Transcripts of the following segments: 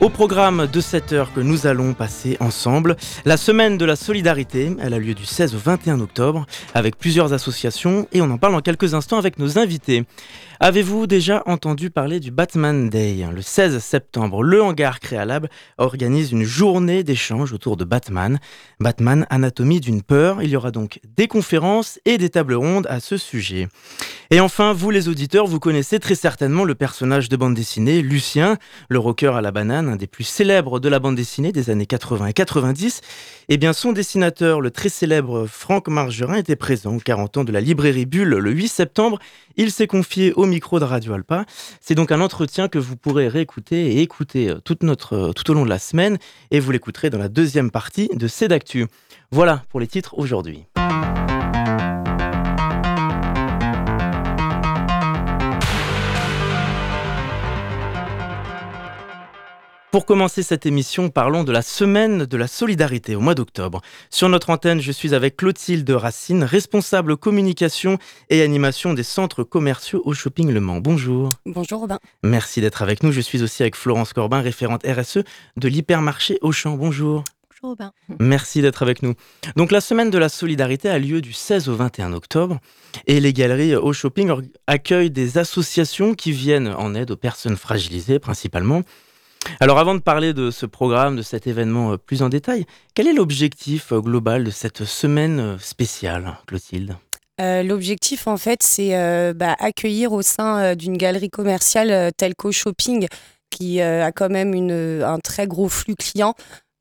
Au programme de cette heure que nous allons passer ensemble, la semaine de la solidarité, elle a lieu du 16 au 21 octobre avec plusieurs associations et on en parle en quelques instants avec nos invités. Avez-vous déjà entendu parler du Batman Day Le 16 septembre, le hangar Créalab organise une journée d'échange autour de Batman. Batman, anatomie d'une peur. Il y aura donc des conférences et des tables rondes à ce sujet. Et enfin, vous les auditeurs, vous connaissez très certainement le personnage de bande dessinée, Lucien, le rocker à la banane, un des plus célèbres de la bande dessinée des années 80 et 90. Eh bien, son dessinateur, le très célèbre Franck Margerin, était présent aux 40 ans de la librairie Bulle le 8 septembre. Il s'est confié au micro de Radio Alpa. C'est donc un entretien que vous pourrez réécouter et écouter euh, toute notre, euh, tout au long de la semaine et vous l'écouterez dans la deuxième partie de Cédactu. Voilà pour les titres aujourd'hui. Pour commencer cette émission, parlons de la semaine de la solidarité au mois d'octobre. Sur notre antenne, je suis avec Clotilde Racine, responsable communication et animation des centres commerciaux au Shopping Le Mans. Bonjour. Bonjour Robin. Merci d'être avec nous. Je suis aussi avec Florence Corbin, référente RSE de l'hypermarché Auchan. Bonjour. Bonjour Robin. Merci d'être avec nous. Donc la semaine de la solidarité a lieu du 16 au 21 octobre et les galeries au shopping accueillent des associations qui viennent en aide aux personnes fragilisées principalement. Alors avant de parler de ce programme, de cet événement euh, plus en détail, quel est l'objectif euh, global de cette semaine euh, spéciale, Clotilde? L'objectif, en fait, c'est bah, accueillir au sein d'une galerie commerciale telle qu'au shopping, qui a quand même un très gros flux client,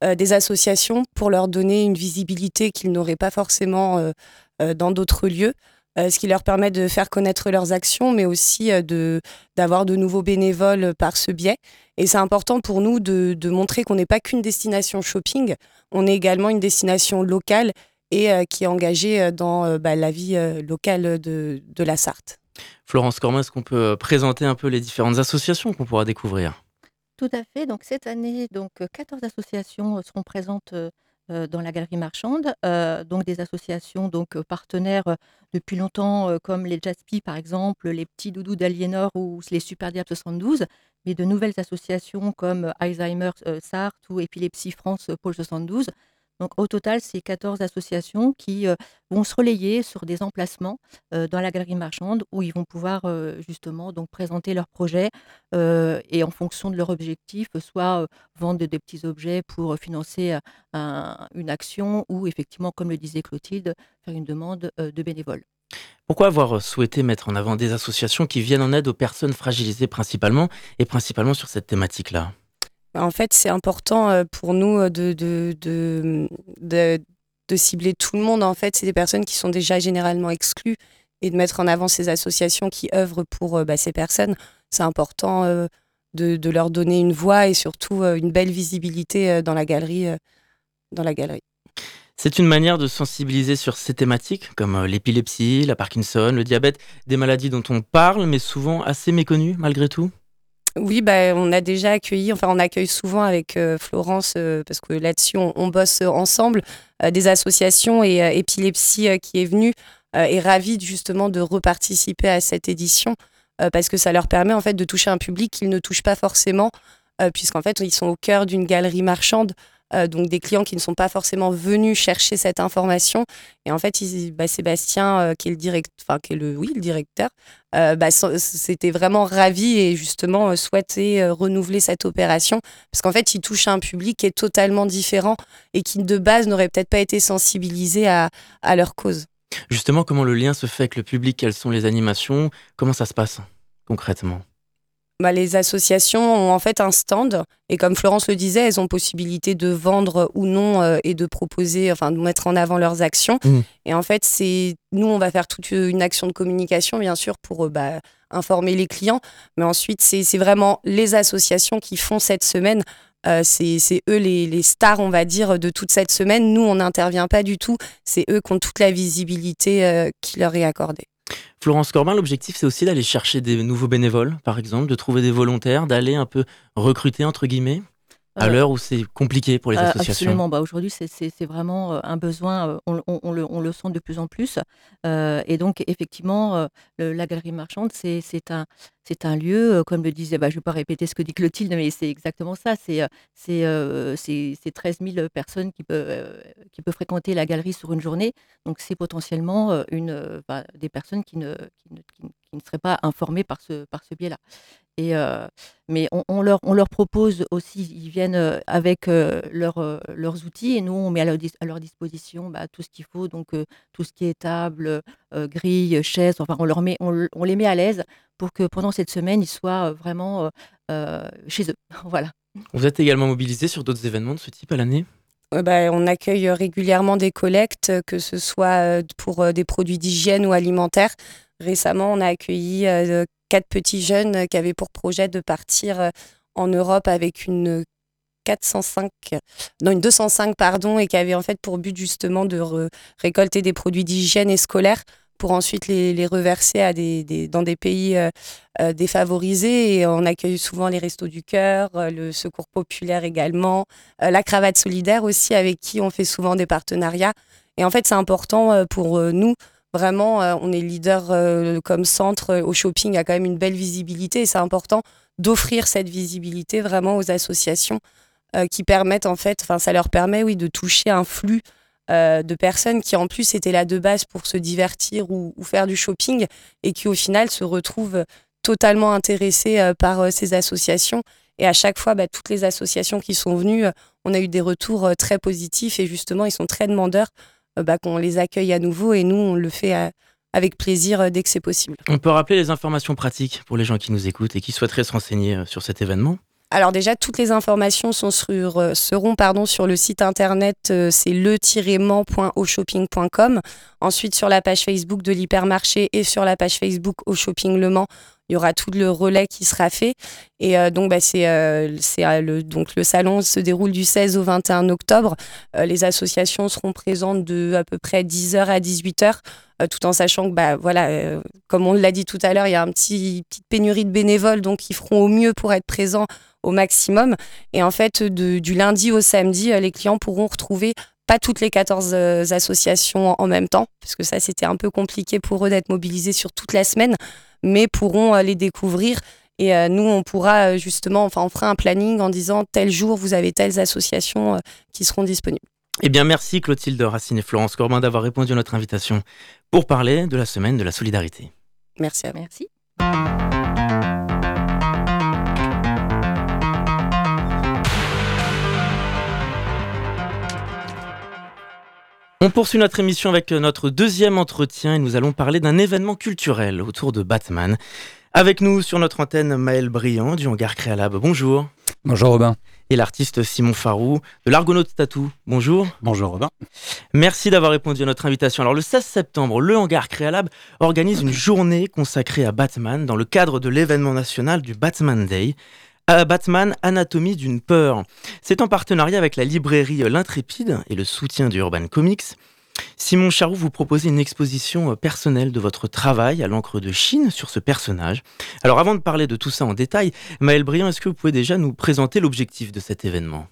des associations pour leur donner une visibilité qu'ils n'auraient pas forcément dans d'autres lieux. Ce qui leur permet de faire connaître leurs actions, mais aussi d'avoir de nouveaux bénévoles par ce biais. Et c'est important pour nous de, montrer qu'on n'est pas qu'une destination shopping, on est également une destination locale et euh, qui est engagée dans bah, la vie locale de, de la Sarthe. Florence Cormin, est-ce qu'on peut présenter un peu les différentes associations qu'on pourra découvrir? Tout à fait. Donc cette année, donc 14 associations seront présentes dans la galerie marchande, donc des associations donc partenaires depuis longtemps comme les Jaspi par exemple, les petits doudous d'Aliénor ou les Super Diables 72, mais de nouvelles associations comme Alzheimer Sartre ou Épilepsie France Pôle 72 donc au total, c'est 14 associations qui euh, vont se relayer sur des emplacements euh, dans la galerie marchande où ils vont pouvoir euh, justement donc présenter leurs projets et en fonction de leur objectif, soit vendre des petits objets pour financer une action ou effectivement, comme le disait Clotilde, faire une demande de bénévoles. Pourquoi avoir souhaité mettre en avant des associations qui viennent en aide aux personnes fragilisées principalement et principalement sur cette thématique-là? En fait, c'est important euh, pour nous euh, de, de, de, de, cibler tout le monde. En fait, c'est des personnes qui sont déjà généralement exclues et de mettre en avant ces associations qui œuvrent pour euh, bah, ces personnes. C'est important de, de, leur donner une voix et surtout une belle visibilité dans la galerie. dans la galerie. C'est une manière de sensibiliser sur ces thématiques comme l'épilepsie, la Parkinson, le diabète, des maladies dont on parle mais souvent assez méconnues malgré tout? Oui, bah, on a déjà accueilli, enfin on accueille souvent avec euh, Florence, euh, parce que là-dessus on, bosse ensemble, euh, des associations et Épilepsie qui est venue est ravie justement de reparticiper à cette édition, parce que ça leur permet en fait de toucher un public qu'ils ne touchent pas forcément, puisqu'en fait ils sont au cœur d'une galerie marchande. Euh, donc des clients qui ne sont pas forcément venus chercher cette information. Et en fait, bah, Sébastien, euh, qui est le direct, enfin qui est le, oui, le directeur, euh, bah, c'était vraiment ravi et justement souhaitait renouveler cette opération parce qu'en fait, il touche un public qui est totalement différent et qui de base n'aurait peut-être pas été sensibilisé à, à leur cause. Justement, comment le lien se fait avec le public? Quelles sont les animations? Comment ça se passe concrètement? Bah, les associations ont en fait un stand et comme Florence le disait, elles ont possibilité de vendre ou non euh, et de proposer, enfin de mettre en avant leurs actions. Mmh. Et en fait, c'est nous, on va faire toute une action de communication, bien sûr, pour euh, bah, informer les clients. Mais ensuite, c'est vraiment les associations qui font cette semaine c'est eux les, les, stars, on va dire, de toute cette semaine. Nous, on n'intervient pas du tout. C'est eux qui ont toute la visibilité qui leur est accordée. Florence Corbin, l'objectif, c'est aussi d'aller chercher des nouveaux bénévoles, par exemple, de trouver des volontaires, d'aller un peu recruter, entre guillemets à l'heure où c'est compliqué pour les euh, associations Absolument. Bah, Aujourd'hui, c'est vraiment euh, un besoin, euh, on, le, sent de plus en plus. et donc, effectivement, la galerie marchande, c'est un, un lieu, comme le disait, bah, je ne vais pas répéter ce que dit Clotilde, mais c'est exactement ça. C'est 13 000 personnes qui peuvent, qui peuvent fréquenter la galerie sur une journée. Donc, c'est potentiellement une, bah, des personnes qui ne, qui ne, seraient pas informées par ce, par ce biais-là. Et, mais on, leur, on leur propose aussi, ils viennent avec leur, leurs outils et nous, on met à leur, à leur disposition bah, tout ce qu'il faut, donc tout ce qui est table, grille, chaise, enfin, on, leur met, on, on les met à l'aise pour que pendant cette semaine, ils soient vraiment chez eux. voilà. Vous êtes également mobilisé sur d'autres événements de ce type à l'année? Bah, on accueille régulièrement des collectes, que ce soit pour des produits d'hygiène ou alimentaires. Récemment, on a accueilli quatre petits jeunes qui avaient pour projet de partir euh, en Europe avec une 405, non une 205 pardon, et qui avaient en fait pour but justement de récolter des produits d'hygiène et scolaires pour ensuite les, reverser à des, dans des pays euh, euh, défavorisés. Et on accueille souvent les Restos du Cœur, le Secours Populaire également, la Cravate Solidaire aussi, avec qui on fait souvent des partenariats. Et en fait, c'est important pour nous Vraiment, euh, on est leader euh, comme centre euh, au shopping, a quand même une belle visibilité et c'est important d'offrir cette visibilité vraiment aux associations qui permettent en fait, enfin ça leur permet oui de toucher un flux de personnes qui en plus étaient là de base pour se divertir ou, faire du shopping et qui au final se retrouvent totalement intéressés par ces associations. Et à chaque fois, bah, toutes les associations qui sont venues, on a eu des retours très positifs et justement, ils sont très demandeurs bah, qu'on les accueille à nouveau et nous, on le fait euh, avec plaisir euh, dès que c'est possible. On peut rappeler les informations pratiques pour les gens qui nous écoutent et qui souhaiteraient se renseigner sur cet événement? Alors déjà, toutes les informations sont sur, seront pardon, sur le site internet, c'est le-mans.aushopping.com. Ensuite, sur la page Facebook de l'hypermarché et sur la page Facebook au Shopping Le Mans, il y aura tout le relais qui sera fait. Et euh, donc, bah, euh, euh, le, donc, le salon se déroule du 16 au 21 octobre. les associations seront présentes de à peu près 10h à 18h, tout en sachant que, bah, comme on l'a dit tout à l'heure, il y a une petit, petite pénurie de bénévoles, donc ils feront au mieux pour être présents au maximum. Et en fait, du lundi au samedi, les clients pourront retrouver pas toutes les 14 associations en même temps, parce que ça, c'était un peu compliqué pour eux d'être mobilisés sur toute la semaine mais pourront les découvrir. Et euh, nous, on pourra euh, justement, enfin, on fera un planning en disant tel jour, vous avez telles associations euh, qui seront disponibles. Eh bien, merci Clotilde Racine et Florence Corbin d'avoir répondu à notre invitation pour parler de la semaine de la solidarité. Merci à Merci. On poursuit notre émission avec notre deuxième entretien et nous allons parler d'un événement culturel autour de Batman. Avec nous sur notre antenne Maël Briand du Hangar Créalab. Bonjour. Bonjour Robin. Et l'artiste Simon Farou de l'Argonaute Tattoo. Bonjour. Bonjour Robin. Merci d'avoir répondu à notre invitation. Alors le 16 septembre, le Hangar Créalab organise une journée consacrée à Batman dans le cadre de l'événement national du Batman Day. Batman, Anatomie d'une peur. C'est en partenariat avec la librairie L'Intrépide et le soutien du Urban Comics. Simon Charroux, vous proposez une exposition euh, personnelle de votre travail à l'encre de Chine sur ce personnage. Alors avant de parler de tout ça en détail, Maël Briand, est-ce que vous pouvez déjà nous présenter l'objectif de cet événement?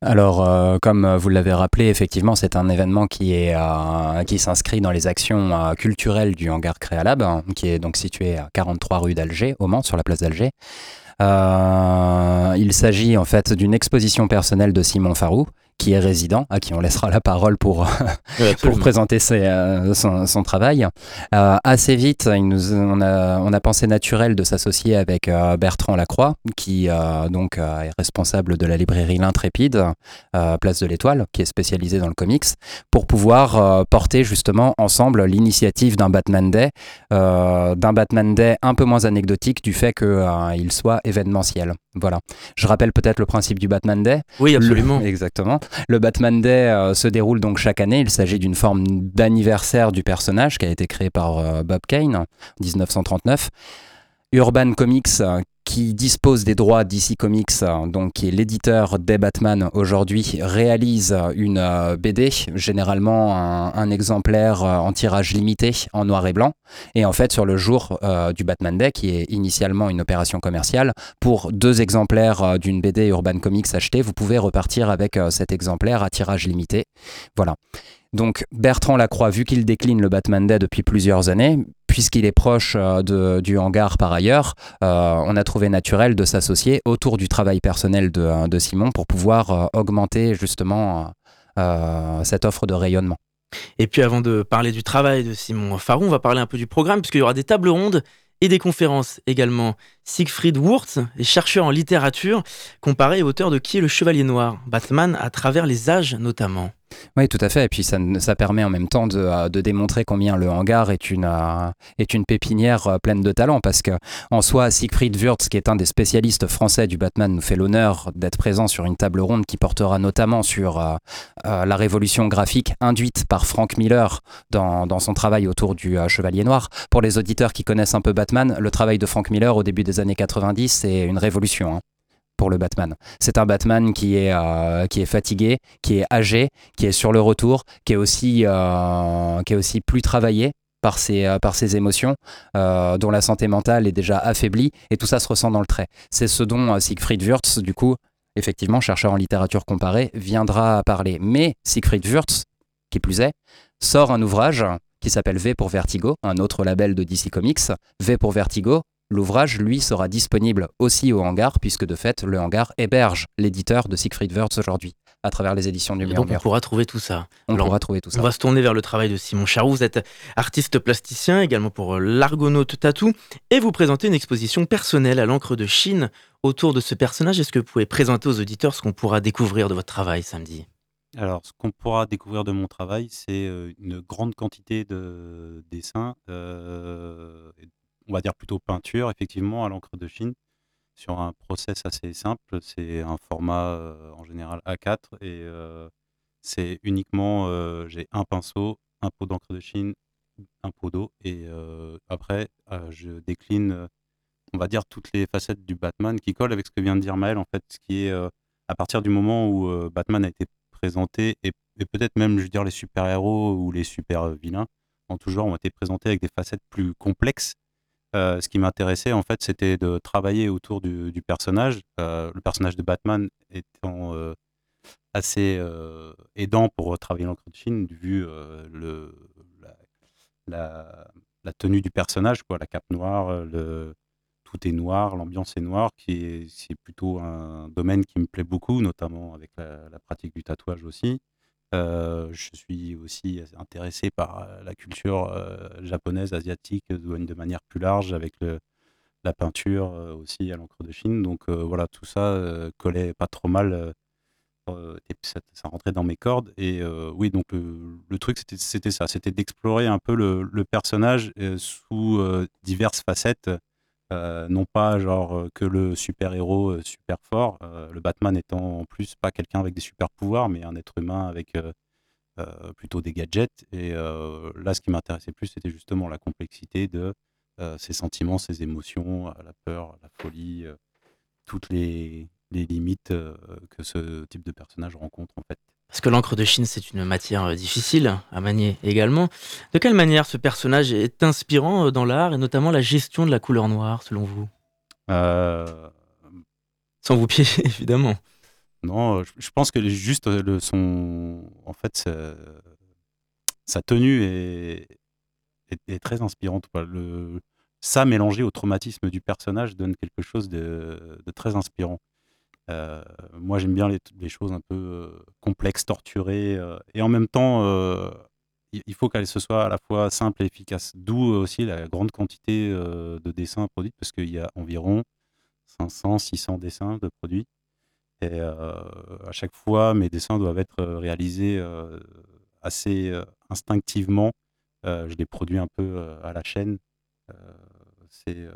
Alors, euh, comme vous l'avez rappelé, effectivement, c'est un événement qui, est, euh, qui s'inscrit dans les actions culturelles du Hangar Créalab, hein, qui est donc situé à 43 rue d'Alger, au Mans, sur la place d'Alger. Euh, il s'agit en fait d'une exposition personnelle de Simon Farou, qui est résident, à qui on laissera la parole pour, pour présenter euh, son, travail. Euh, assez vite, il nous, on, a, on, a, pensé naturel de s'associer avec euh, Bertrand Lacroix, qui donc est responsable de la librairie L'Intrépide, Place de l'Étoile, qui est spécialisée dans le comics, pour pouvoir porter justement ensemble l'initiative d'un Batman Day, d'un Batman Day un peu moins anecdotique du fait qu'il soit événementiel. Voilà. Je rappelle peut-être le principe du Batman Day. Oui, absolument. exactement. Le Batman Day euh, se déroule donc chaque année. Il s'agit d'une forme d'anniversaire du personnage qui a été créé par euh, Bob Kane en 1939. Urban Comics, euh, qui dispose des droits DC Comics, donc qui est l'éditeur des Batman aujourd'hui, réalise une BD, généralement un, exemplaire en tirage limité en noir et blanc. Et en fait, sur le jour du Batman Day, qui est initialement une opération commerciale, pour deux exemplaires d'une BD Urban Comics achetés, vous pouvez repartir avec cet exemplaire à tirage limité. Voilà. Donc Bertrand Lacroix, vu qu'il décline le Batman Day depuis plusieurs années, puisqu'il est proche euh, du hangar par ailleurs, euh, on a trouvé naturel de s'associer autour du travail personnel de, euh, Simon pour pouvoir augmenter justement cette offre de rayonnement. Et puis avant de parler du travail de Simon Farou, on va parler un peu du programme, puisqu'il y aura des tables rondes et des conférences également. Siegfried Wurtz est chercheur en littérature, comparé et auteur de Qui est le Chevalier Noir? Batman à travers les âges notamment. Oui, tout à fait. Et puis ça, permet en même temps de, euh, de, démontrer combien le hangar est une, euh, pépinière euh, pleine de talent. Parce que en soi, Siegfried Wurtz, qui est un des spécialistes français du Batman, nous fait l'honneur d'être présent sur une table ronde qui portera notamment sur la révolution graphique induite par Frank Miller dans, dans son travail autour du Chevalier Noir. Pour les auditeurs qui connaissent un peu Batman, le travail de Frank Miller au début des années 90, c'est une révolution. Hein pour le Batman. C'est un Batman qui est, euh, qui est fatigué, qui est âgé, qui est sur le retour, qui est aussi, euh, qui est aussi plus travaillé par ses, euh, par ses émotions, dont la santé mentale est déjà affaiblie, et tout ça se ressent dans le trait. C'est ce dont Siegfried Wurtz, du coup, effectivement, chercheur en littérature comparée, viendra parler. Mais Siegfried Wurtz, qui plus est, sort un ouvrage qui s'appelle V pour Vertigo, un autre label de DC Comics. V pour Vertigo, L'ouvrage, lui, sera disponible aussi au hangar, puisque de fait, le hangar héberge l'éditeur de Siegfried Wurtz aujourd'hui, à travers les éditions du Donc on pourra trouver tout ça. On pourra trouver tout ça. On va se tourner vers le travail de Simon Charroux. Vous êtes artiste plasticien, également pour l'Argonaute Tattoo, et vous présentez une exposition personnelle à l'encre de Chine autour de ce personnage. Est-ce que vous pouvez présenter aux auditeurs ce qu'on pourra découvrir de votre travail samedi? Alors, ce qu'on pourra découvrir de mon travail, c'est euh, une grande quantité de dessins, euh, on va dire plutôt peinture, effectivement, à l'encre de Chine, sur un process assez simple. C'est un format euh, en général A4 et euh, c'est uniquement, euh, j'ai un pinceau, un pot d'encre de Chine, un pot d'eau et après, je décline, on va dire, toutes les facettes du Batman qui collent avec ce que vient de dire Maël, en fait, ce qui est à partir du moment où Batman a été présenté et, et peut-être même, je veux dire, les super-héros ou les super-vilains en tout genre ont été présentés avec des facettes plus complexes euh, ce qui m'intéressait, en fait, c'était de travailler autour du, personnage. Euh, le personnage de Batman étant euh, assez aidant pour travailler l'encre de Chine, vu la, tenue du personnage, quoi, la cape noire, tout est noir, l'ambiance est noire, qui est, plutôt un domaine qui me plaît beaucoup, notamment avec la pratique du tatouage aussi. Euh, je suis aussi intéressé par euh, la culture euh, japonaise, asiatique, de manière plus large, avec la peinture aussi à l'encre de Chine. Donc voilà, tout ça collait pas trop mal. et ça, ça, rentrait dans mes cordes. Et oui, donc le, truc, c'était ça. C'était d'explorer un peu le, le personnage sous diverses facettes. Non pas genre que le super-héros super fort, le Batman étant en plus pas quelqu'un avec des super pouvoirs, mais un être humain avec plutôt des gadgets. Et là, ce qui m'intéressait plus, c'était justement la complexité de ses sentiments, ses émotions, la peur, la folie, toutes les, les limites que ce type de personnage rencontre en fait. Parce que l'encre de Chine, c'est une matière euh, difficile à manier également. De quelle manière ce personnage est inspirant euh, dans l'art et notamment la gestion de la couleur noire, selon vous? Euh, Sans vous piéger, évidemment. Non, je pense que juste le son, en fait, sa, tenue est, est, très inspirante. Le, ça mélangé au traumatisme du personnage donne quelque chose de très inspirant. Euh, moi, j'aime bien les, choses un peu euh, complexes, torturées, euh, et en même temps, il faut qu'elle se soit à la fois simple et efficace. D'où aussi la grande quantité de dessins produits, parce qu'il y a environ 500, 600 dessins de produits. Et à chaque fois, mes dessins doivent être réalisés assez instinctivement. je les produis un peu à la chaîne c'est euh,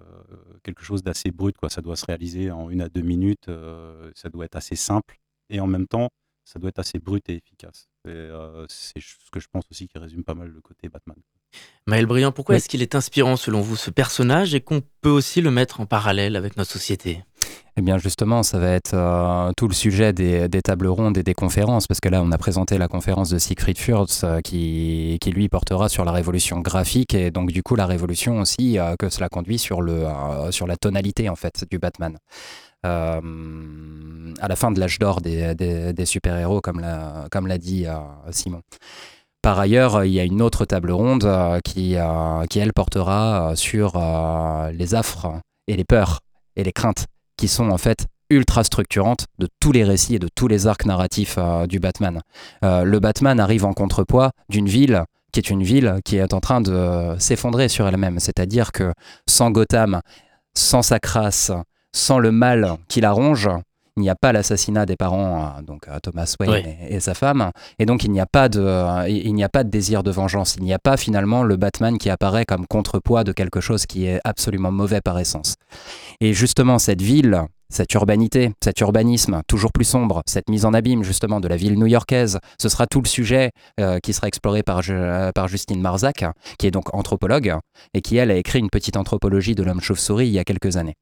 quelque chose d'assez brut. Quoi. Ça doit se réaliser en une à deux minutes, euh, ça doit être assez simple. Et en même temps, ça doit être assez brut et efficace. c'est ce que je pense aussi qui résume pas mal le côté Batman. Maël Briand, pourquoi est-ce qu'il est inspirant selon vous ce personnage et qu'on peut aussi le mettre en parallèle avec notre société? Eh bien justement, ça va être euh, tout le sujet des, tables rondes et des conférences, parce que là, on a présenté la conférence de Siegfried Furz euh, qui, lui portera sur la révolution graphique et donc du coup la révolution aussi euh, que cela conduit sur, le, sur la tonalité en fait du Batman. à la fin de l'âge d'or des, super-héros, comme l'a, comme dit Simon. Par ailleurs, il y a une autre table ronde qui, qui, elle, portera sur les affres et les peurs et les craintes qui sont en fait ultra structurantes de tous les récits et de tous les arcs narratifs euh, du Batman. Euh, le Batman arrive en contrepoids d'une ville qui est une ville qui est en train de s'effondrer sur elle-même. C'est-à-dire que sans Gotham, sans sa crasse, sans le mal qui la ronge, il n'y a pas l'assassinat des parents, euh, donc Thomas Wayne et, sa femme, et donc il n'y a pas de, il n'y a pas de désir de vengeance. Il n'y a pas finalement le Batman qui apparaît comme contrepoids de quelque chose qui est absolument mauvais par essence. Et justement, cette ville, cette urbanité, cet urbanisme toujours plus sombre, cette mise en abîme justement de la ville new-yorkaise, ce sera tout le sujet euh, qui sera exploré par, euh, par Justine Marzac, qui est donc anthropologue, et qui, elle, a écrit une petite anthropologie de l'homme chauve-souris il y a quelques années.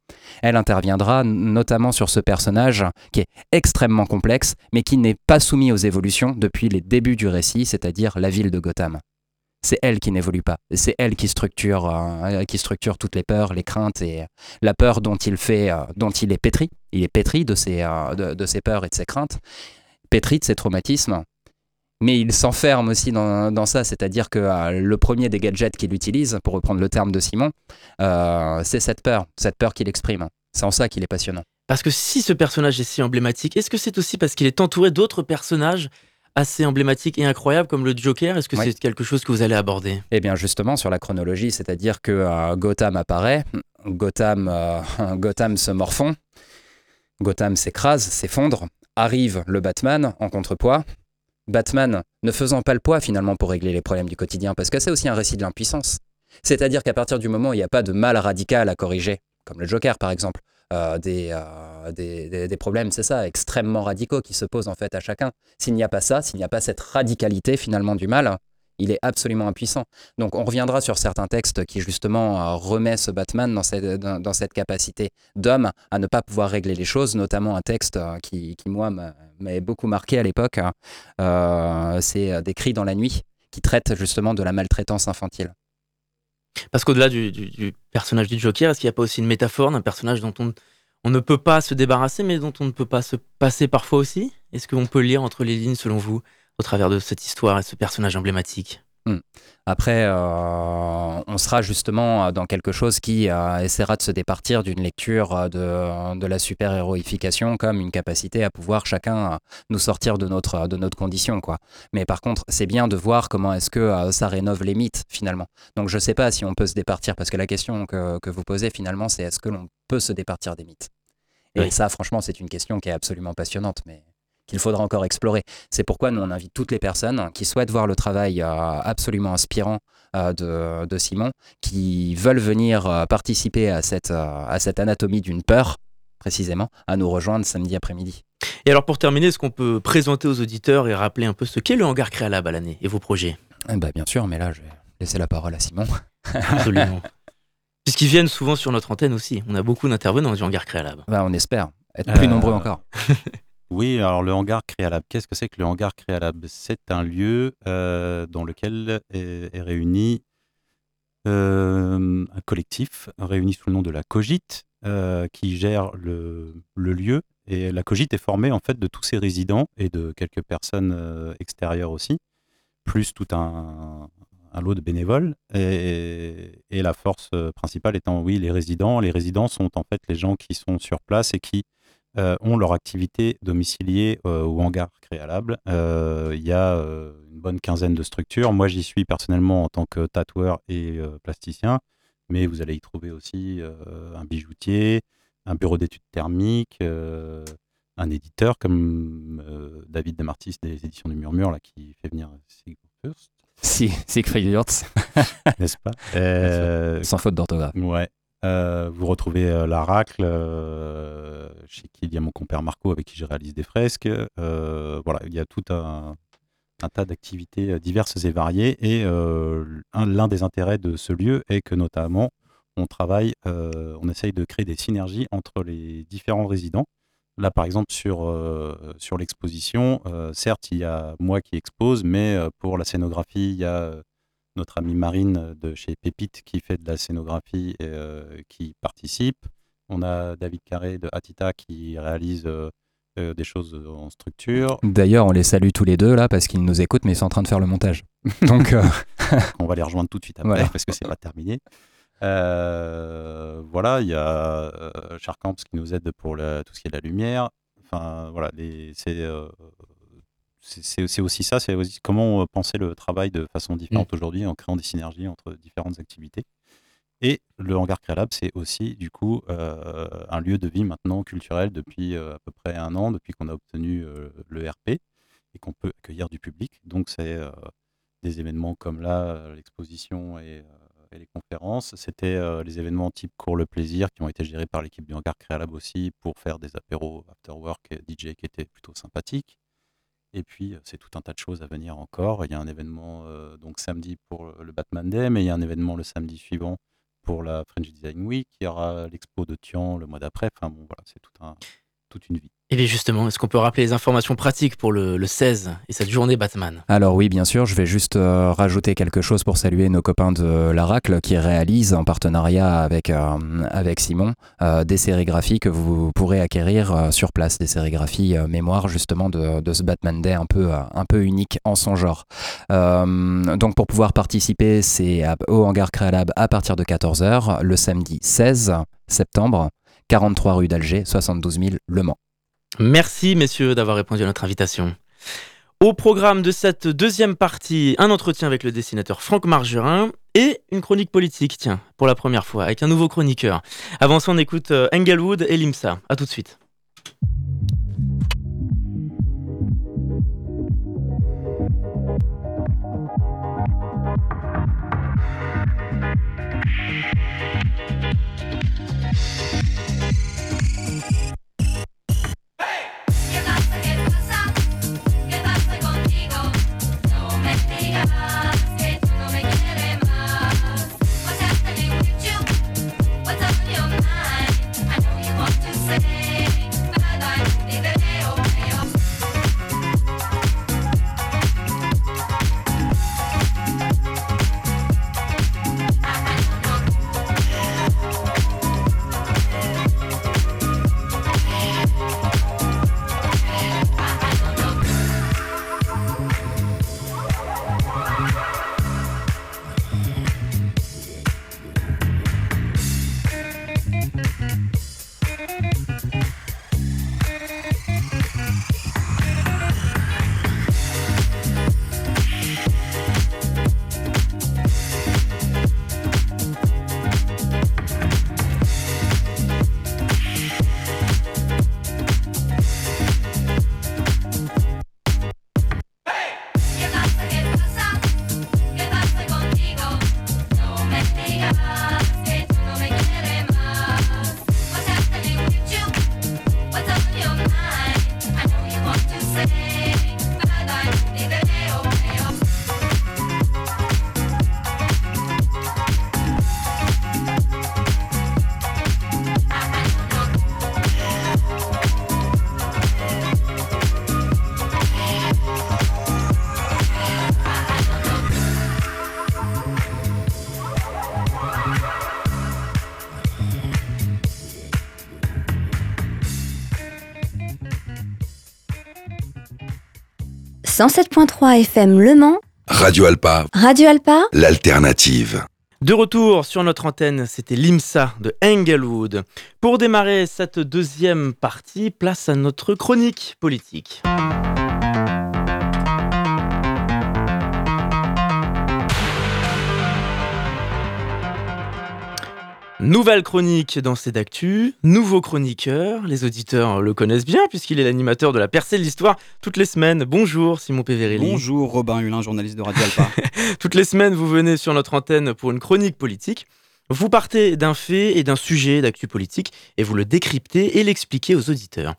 Elle interviendra notamment sur ce personnage qui est extrêmement complexe, mais qui n'est pas soumis aux évolutions depuis les débuts du récit, c'est-à-dire la ville de Gotham c'est elle qui n'évolue pas. C'est elle qui structure, euh, qui structure toutes les peurs, les craintes et la peur dont il fait, euh, dont il est pétri. Il est pétri de ses, euh, de, ses peurs et de ses craintes, pétri de ses traumatismes. Mais il s'enferme aussi dans, dans ça, c'est-à-dire que le premier des gadgets qu'il utilise, pour reprendre le terme de Simon, c'est cette peur, cette peur qu'il exprime. C'est en ça qu'il est passionnant. Parce que si ce personnage est si emblématique, est-ce que c'est aussi parce qu'il est entouré d'autres personnages assez emblématique et incroyable comme le Joker. Est-ce que c'est quelque chose que vous allez aborder? Eh bien justement sur la chronologie, c'est-à-dire que euh, Gotham apparaît, Gotham, euh, Gotham se morfond, Gotham s'écrase, s'effondre, arrive le Batman en contrepoids. Batman ne faisant pas le poids finalement pour régler les problèmes du quotidien, parce que c'est aussi un récit de l'impuissance. C'est-à-dire qu'à partir du moment où il n'y a pas de mal radical à corriger, comme le Joker par exemple, euh, euh, des, des, problèmes, c'est ça, extrêmement radicaux qui se posent en fait à chacun. S'il n'y a pas ça, s'il n'y a pas cette radicalité finalement du mal, il est absolument impuissant. Donc on reviendra sur certains textes qui justement euh, remet ce Batman dans cette, dans, cette capacité d'homme à ne pas pouvoir régler les choses, notamment un texte qui, qui moi, m'avait beaucoup marqué à l'époque, c'est Des cris dans la nuit, qui traite justement de la maltraitance infantile. Parce qu'au-delà du, personnage du Joker, est-ce qu'il n'y a pas aussi une métaphore d'un personnage dont on, on, ne peut pas se débarrasser, mais dont on ne peut pas se passer parfois aussi? Est-ce qu'on peut lire entre les lignes, selon vous, au travers de cette histoire et ce personnage emblématique? Hmm. Après, euh, on sera justement dans quelque chose qui euh, essaiera de se départir d'une lecture de, de la super-héroïfication comme une capacité à pouvoir chacun nous sortir de notre, de notre condition. Quoi. Mais par contre, c'est bien de voir comment est-ce que euh, ça rénove les mythes finalement. Donc je ne sais pas si on peut se départir, parce que la question que, que vous posez finalement, c'est est-ce que l'on peut se départir des mythes? Et ça, franchement, c'est une question qui est absolument passionnante. Mais qu'il faudra encore explorer. C'est pourquoi nous, on invite toutes les personnes qui souhaitent voir le travail euh, absolument inspirant euh, de, Simon, qui veulent venir euh, participer à cette, à cette anatomie d'une peur, précisément, à nous rejoindre samedi après-midi. Et alors pour terminer, est-ce qu'on peut présenter aux auditeurs et rappeler un peu ce qu'est le hangar Créalab à l'année et vos projets? Eh ben, Bien sûr, mais là, je vais laisser la parole à Simon. Absolument. Puisqu'ils viennent souvent sur notre antenne aussi. On a beaucoup d'intervenants du hangar Créalab. Ben, on espère être plus nombreux encore. Oui, alors le hangar Créalab, qu'est-ce que c'est que le hangar Créalab C'est un lieu euh, dans lequel est, réuni euh, un collectif réuni sous le nom de la Cogite euh, qui gère le, lieu. Et la Cogite est formée en fait de tous ses résidents et de quelques personnes extérieures aussi, plus tout un, lot de bénévoles. Et, et, la force principale étant, oui, les résidents. Les résidents sont en fait les gens qui sont sur place et qui euh, ont leur activité domiciliée euh, au hangar préalable. Euh, il y a une bonne quinzaine de structures. Moi, j'y suis personnellement en tant que tatoueur et plasticien, mais vous allez y trouver aussi un bijoutier, un bureau d'études thermiques, un éditeur comme David Demartis des éditions du Murmure là, qui fait venir Si, Siegfried Wurtz. N'est-ce pas? Sans faute d'orthographe. Ouais. Vous retrouvez la Racle, chez qui il y a mon compère Marco avec qui je réalise des fresques. voilà, il y a tout un, tas d'activités diverses et variées. Et l'un des intérêts de ce lieu est que notamment on travaille, on essaye de créer des synergies entre les différents résidents. Là, par exemple, sur l'exposition, certes, il y a moi qui expose, mais pour la scénographie, il y a notre amie Marine de chez Pépite qui fait de la scénographie et qui participe. On a David Carré de Atita qui réalise des choses en structure. D'ailleurs, on les salue tous les deux là parce qu'ils nous écoutent, mais ils sont en train de faire le montage. Donc, on va les rejoindre tout de suite après parce que c'est pas terminé. Euh, voilà, il y a euh, Charcamps qui nous aide pour tout ce qui est de la lumière. Enfin, voilà, euh, c'est aussi ça, c'est aussi comment penser le travail de façon différente mmh. aujourd'hui en créant des synergies entre différentes activités. Et le hangar Créalab, c'est aussi du coup un lieu de vie maintenant culturel depuis à peu près un an, depuis qu'on a obtenu le RP et qu'on peut accueillir du public. Donc c'est des événements comme là, l'exposition et et les conférences. C'était euh, les événements type Cours le plaisir qui ont été gérés par l'équipe du Hangar Créalab aussi pour faire des apéros after work et DJ qui étaient plutôt sympathiques. Et puis, c'est tout un tas de choses à venir encore. Il y a un événement donc samedi pour le Batman Day, mais il y a un événement le samedi suivant pour la French Design Week. Il y aura l'expo de Tian le mois d'après. Enfin bon, voilà, c'est tout un, toute une vie. Et bien justement, est-ce qu'on peut rappeler les informations pratiques pour le, 16 et cette journée Batman? Alors oui, bien sûr, je vais juste euh, rajouter quelque chose pour saluer nos copains de l'Aracle qui réalisent en partenariat avec, euh, avec Simon euh, des sérigraphies que vous pourrez acquérir sur place, des sérigraphies mémoire justement de, de, ce Batman Day un peu, un peu unique en son genre. donc pour pouvoir participer, c'est au Hangar Créalab à partir de 14h le samedi 16 septembre. 43 rue d'Alger, 72 000 Le Mans. Merci messieurs d'avoir répondu à notre invitation. Au programme de cette deuxième partie, un entretien avec le dessinateur Franck Margerin et une chronique politique, tiens, pour la première fois, avec un nouveau chroniqueur. Avant ça, on écoute euh, Englewood et Limsa. A tout de suite. « 107.3 FM Le Mans. Radio Alpa. Radio Alpa. L'alternative. De retour sur notre antenne, c'était l'IMSA de Englewood. Pour démarrer cette deuxième partie, place à notre chronique politique. Nouvelle chronique dans C'est d'actu, nouveau chroniqueur, les auditeurs le connaissent bien puisqu'il est l'animateur de la percée de l'histoire toutes les semaines. Bonjour Simon Péverelli. Bonjour Robin Hulin, journaliste de Radio Alpa. toutes les semaines vous venez sur notre antenne pour une chronique politique. Vous partez d'un fait et d'un sujet d'actu politique et vous le décryptez et l'expliquez aux auditeurs.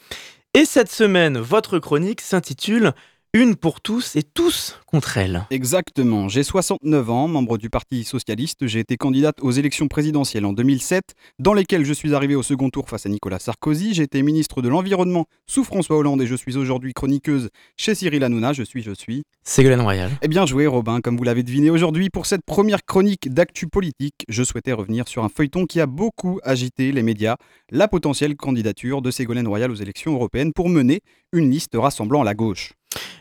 Et cette semaine, votre chronique s'intitule une pour tous et tous contre elle. Exactement. J'ai 69 ans, membre du Parti socialiste. J'ai été candidate aux élections présidentielles en 2007, dans lesquelles je suis arrivé au second tour face à Nicolas Sarkozy. J'ai été ministre de l'Environnement sous François Hollande et je suis aujourd'hui chroniqueuse chez Cyril Hanouna. Je suis, je suis. Ségolène Royal. Eh bien joué, Robin. Comme vous l'avez deviné aujourd'hui, pour cette première chronique d'actu politique, je souhaitais revenir sur un feuilleton qui a beaucoup agité les médias, la potentielle candidature de Ségolène Royal aux élections européennes pour mener une liste rassemblant la gauche.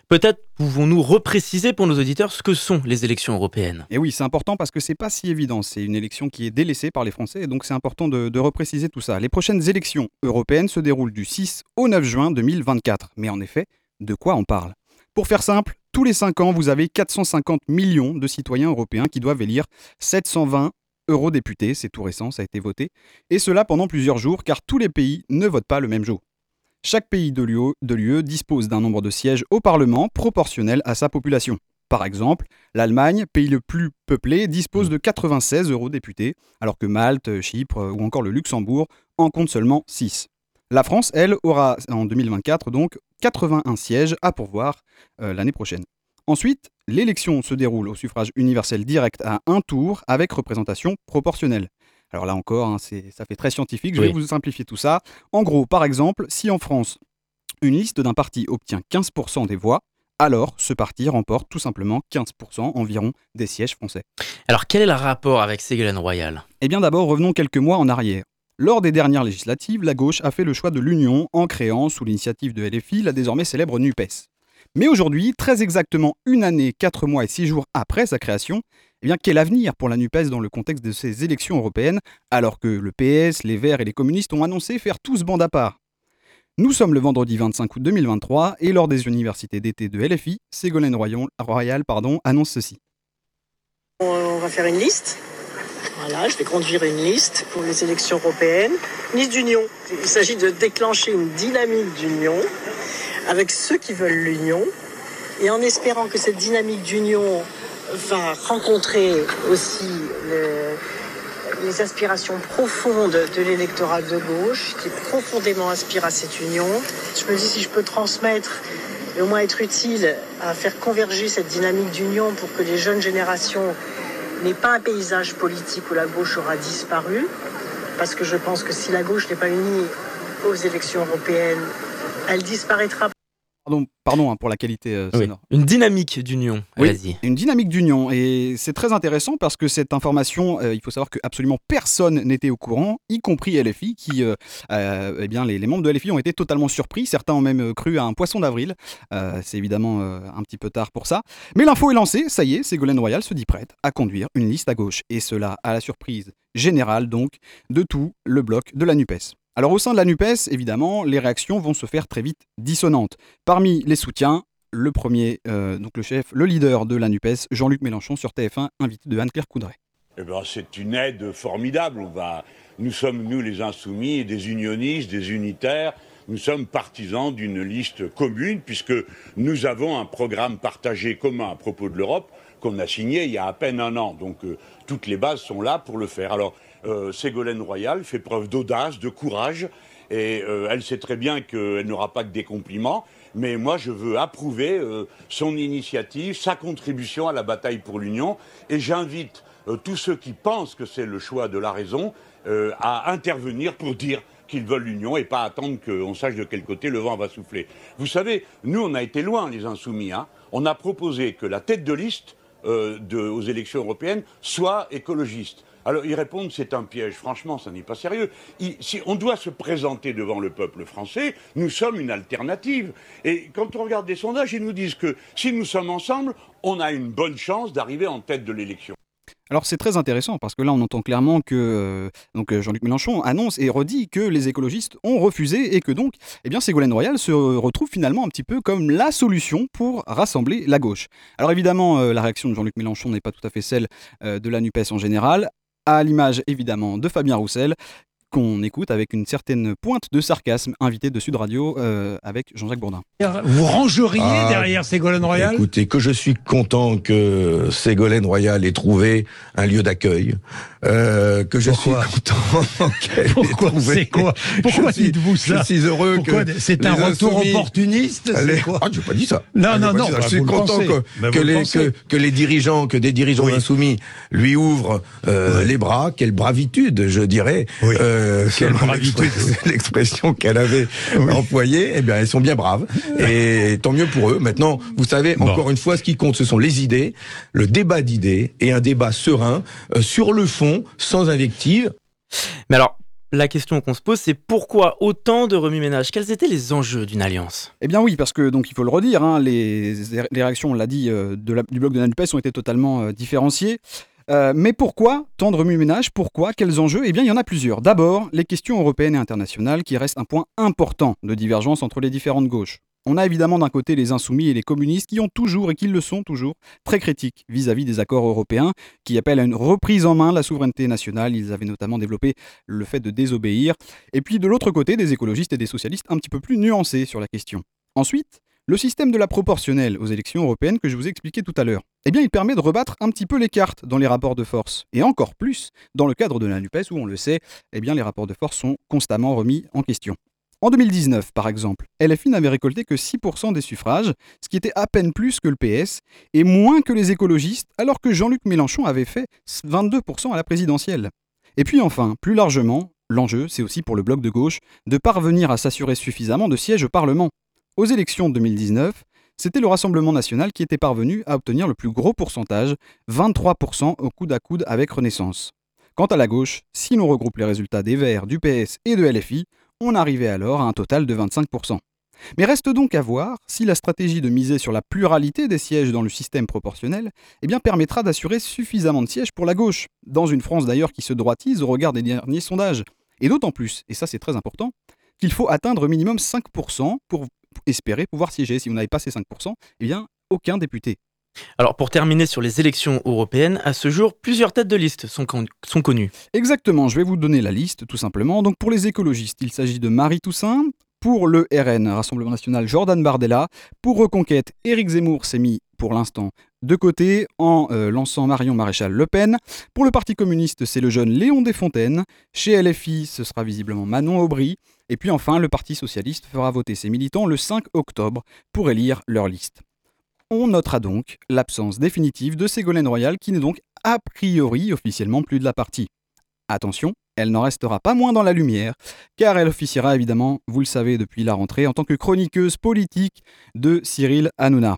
Peut-être pouvons-nous repréciser pour nos auditeurs ce que sont les élections européennes. Et oui, c'est important parce que c'est pas si évident. C'est une élection qui est délaissée par les Français et donc c'est important de, de, repréciser tout ça. Les prochaines élections européennes se déroulent du 6 au 9 juin 2024. Mais en effet, de quoi on parle? Pour faire simple, tous les 5 ans, vous avez 450 millions de citoyens européens qui doivent élire 720 eurodéputés, c'est tout récent, ça a été voté, et cela pendant plusieurs jours car tous les pays ne votent pas le même jour. Chaque pays de l'UE dispose d'un nombre de sièges au Parlement proportionnel à sa population. Par exemple, l'Allemagne, pays le plus peuplé, dispose de 96 eurodéputés, alors que Malte, Chypre ou encore le Luxembourg en comptent seulement 6. La France, elle, aura en 2024 donc 81 sièges à pourvoir euh, l'année prochaine. Ensuite, l'élection se déroule au suffrage universel direct à un tour avec représentation proportionnelle. Alors là encore, hein, ça fait très scientifique, je vais vous simplifier tout ça. En gros, par exemple, si en France, une liste d'un parti obtient 15% des voix, alors ce parti remporte tout simplement 15% environ des sièges français. Alors quel est le rapport avec Ségolène Royal? Eh bien d'abord, revenons quelques mois en arrière. Lors des dernières législatives, la gauche a fait le choix de l'union en créant, sous l'initiative de LFI, la désormais célèbre NUPES. Mais aujourd'hui, très exactement une année, quatre mois et six jours après sa création, eh quel avenir pour la NUPES dans le contexte de ces élections européennes, alors que le PS, les Verts et les communistes ont annoncé faire tous bande à part? Nous sommes le vendredi 25 août 2023 et lors des universités d'été de LFI, Ségolène Royal annonce ceci. On va faire une liste. Voilà, je vais conduire une liste pour les élections européennes. Une liste d'union. Il s'agit de déclencher une dynamique d'union avec ceux qui veulent l'union et en espérant que cette dynamique d'union va rencontrer aussi les aspirations profondes de l'électorat de gauche, qui profondément aspire à cette union. Je me dis si je peux transmettre et au moins être utile à faire converger cette dynamique d'union pour que les jeunes générations n'aient pas un paysage politique où la gauche aura disparu, parce que je pense que si la gauche n'est pas unie aux élections européennes, elle disparaîtra Pardon, pardon hein, pour la qualité euh, sonore. Une dynamique d'union, oui, Une dynamique d'union. Et c'est très intéressant parce que cette information, euh, il faut savoir que absolument personne n'était au courant, y compris LFI, qui, euh, eh bien, les, membres de LFI ont été totalement surpris. Certains ont même cru à un poisson d'avril. c'est évidemment un petit peu tard pour ça. Mais l'info est lancée, ça y est, Ségolène Royal se dit prête à conduire une liste à gauche. Et cela à la surprise générale, donc, de tout le bloc de la NUPES. Alors au sein de la NUPES, évidemment, les réactions vont se faire très vite dissonantes. Parmi les soutiens, le premier, euh, donc le chef, le leader de la NUPES, Jean-Luc Mélenchon sur TF1, invité de Anne-Claire Coudray. Eh ben, c'est une aide formidable. Nous sommes, nous les insoumis, des unionistes, des unitaires. Nous sommes partisans d'une liste commune puisque nous avons un programme partagé commun à propos de l'Europe qu'on a signé il y a à peine un an. Donc euh, toutes les bases sont là pour le faire. Alors euh, Ségolène Royal fait preuve d'audace, de courage, et euh, elle sait très bien qu'elle n'aura pas que des compliments. Mais moi, je veux approuver euh, son initiative, sa contribution à la bataille pour l'Union, et j'invite tous ceux qui pensent que c'est le choix de la raison à intervenir pour dire qu'ils veulent l'union et pas attendre qu'on sache de quel côté le vent va souffler. Vous savez, nous, on a été loin, les insoumis. Hein. On a proposé que la tête de liste aux élections européennes soit écologiste. Alors ils répondent c'est un piège. Franchement, ça n'est pas sérieux. si on doit se présenter devant le peuple français, nous sommes une alternative. Et quand on regarde des sondages, ils nous disent que si nous sommes ensemble, on a une bonne chance d'arriver en tête de l'élection. Alors c'est très intéressant parce que là on entend clairement que euh, euh, Jean-Luc Mélenchon annonce et redit que les écologistes ont refusé et que donc eh bien Ségolène Royal se retrouve finalement un petit peu comme la solution pour rassembler la gauche. Alors évidemment euh, la réaction de Jean-Luc Mélenchon n'est pas tout à fait celle de la NUPES en général à l'image évidemment de Fabien Roussel, qu'on écoute avec une certaine pointe de sarcasme, invité de Sud Radio euh, avec Jean-Jacques Bourdin. Vous rangeriez ah, derrière Ségolène Royal? Écoutez, que je suis content que Ségolène Royal ait trouvé un lieu d'accueil, euh, que je suis content qu'elle ait trouvé... Quoi? Pourquoi dites-vous ça? Je suis heureux que... C'est un retour opportuniste les... Ah, je n'ai pas dit ça. Non, ah, non, non. je suis content que, les, que, les, dirigeants, que des dirigeants insoumis lui ouvrent euh, les bras. Quelle bravitude, je dirais. Euh, Quelle bravitude. L'expression qu'elle avait employée. Eh bien, elles sont bien braves. Et tant mieux pour eux. Maintenant, vous savez, encore une fois, ce qui compte, ce sont les idées, le débat d'idées et un débat serein euh, sur le fond, sans invective. Mais alors, la question qu'on se pose, c'est pourquoi autant de remue-ménage Quels étaient les enjeux d'une alliance? Eh bien oui, parce que donc il faut le redire, hein, les, réactions, on l'a dit, euh, du bloc de la NUPES ont été totalement euh, différenciées. Euh, mais pourquoi tant de remue-ménage Pourquoi? Quels enjeux? Eh bien, il y en a plusieurs. D'abord, les questions européennes et internationales qui restent un point important de divergence entre les différentes gauches. On a évidemment d'un côté les insoumis et les communistes qui ont toujours, et qui le sont toujours, très critiques vis-à-vis des accords européens, qui appellent à une reprise en main de la souveraineté nationale. Ils avaient notamment développé le fait de désobéir. Et puis de l'autre côté, des écologistes et des socialistes un petit peu plus nuancés sur la question. Ensuite, le système de la proportionnelle aux élections européennes que je vous ai expliqué tout à l'heure, eh bien, il permet de rebattre un petit peu les cartes dans les rapports de force. Et encore plus dans le cadre de la NUPES où, on le sait, eh bien, les rapports de force sont constamment remis en question. En 2019, par exemple, LFI n'avait récolté que 6% des suffrages, ce qui était à peine plus que le PS, et moins que les écologistes, alors que Jean-Luc Mélenchon avait fait 22% à la présidentielle. Et puis enfin, plus largement, l'enjeu, c'est aussi pour le bloc de gauche de parvenir à s'assurer suffisamment de sièges au Parlement. Aux élections de 2019, c'était le Rassemblement national qui était parvenu à obtenir le plus gros pourcentage, 23% au coude à coude avec Renaissance. Quant à la gauche, si l'on regroupe les résultats des Verts, du PS et de LFI, on arrivait alors à un total de 25%. Mais reste donc à voir si la stratégie de miser sur la pluralité des sièges dans le système proportionnel eh bien, permettra d'assurer suffisamment de sièges pour la gauche, dans une France d'ailleurs qui se droitise au regard des derniers sondages. Et d'autant plus, et ça c'est très important, qu'il faut atteindre minimum 5% pour espérer pouvoir siéger. Si vous n'avez pas ces 5%, eh bien, aucun député. Alors pour terminer sur les élections européennes, à ce jour, plusieurs têtes de liste sont, sont, connues. Exactement, je vais vous donner la liste tout simplement. Donc pour les écologistes, il s'agit de Marie Toussaint. Pour le RN, Rassemblement National, Jordan Bardella. Pour Reconquête, Éric Zemmour s'est mis pour l'instant de côté en euh, lançant Marion Maréchal Le Pen. Pour le Parti communiste, c'est le jeune Léon Desfontaines. Chez LFI, ce sera visiblement Manon Aubry. Et puis enfin, le Parti socialiste fera voter ses militants le 5 octobre pour élire leur liste. On notera donc l'absence définitive de Ségolène Royal qui n'est donc a priori officiellement plus de la partie. Attention, elle n'en restera pas moins dans la lumière, car elle officiera évidemment, vous le savez depuis la rentrée, en tant que chroniqueuse politique de Cyril Hanouna.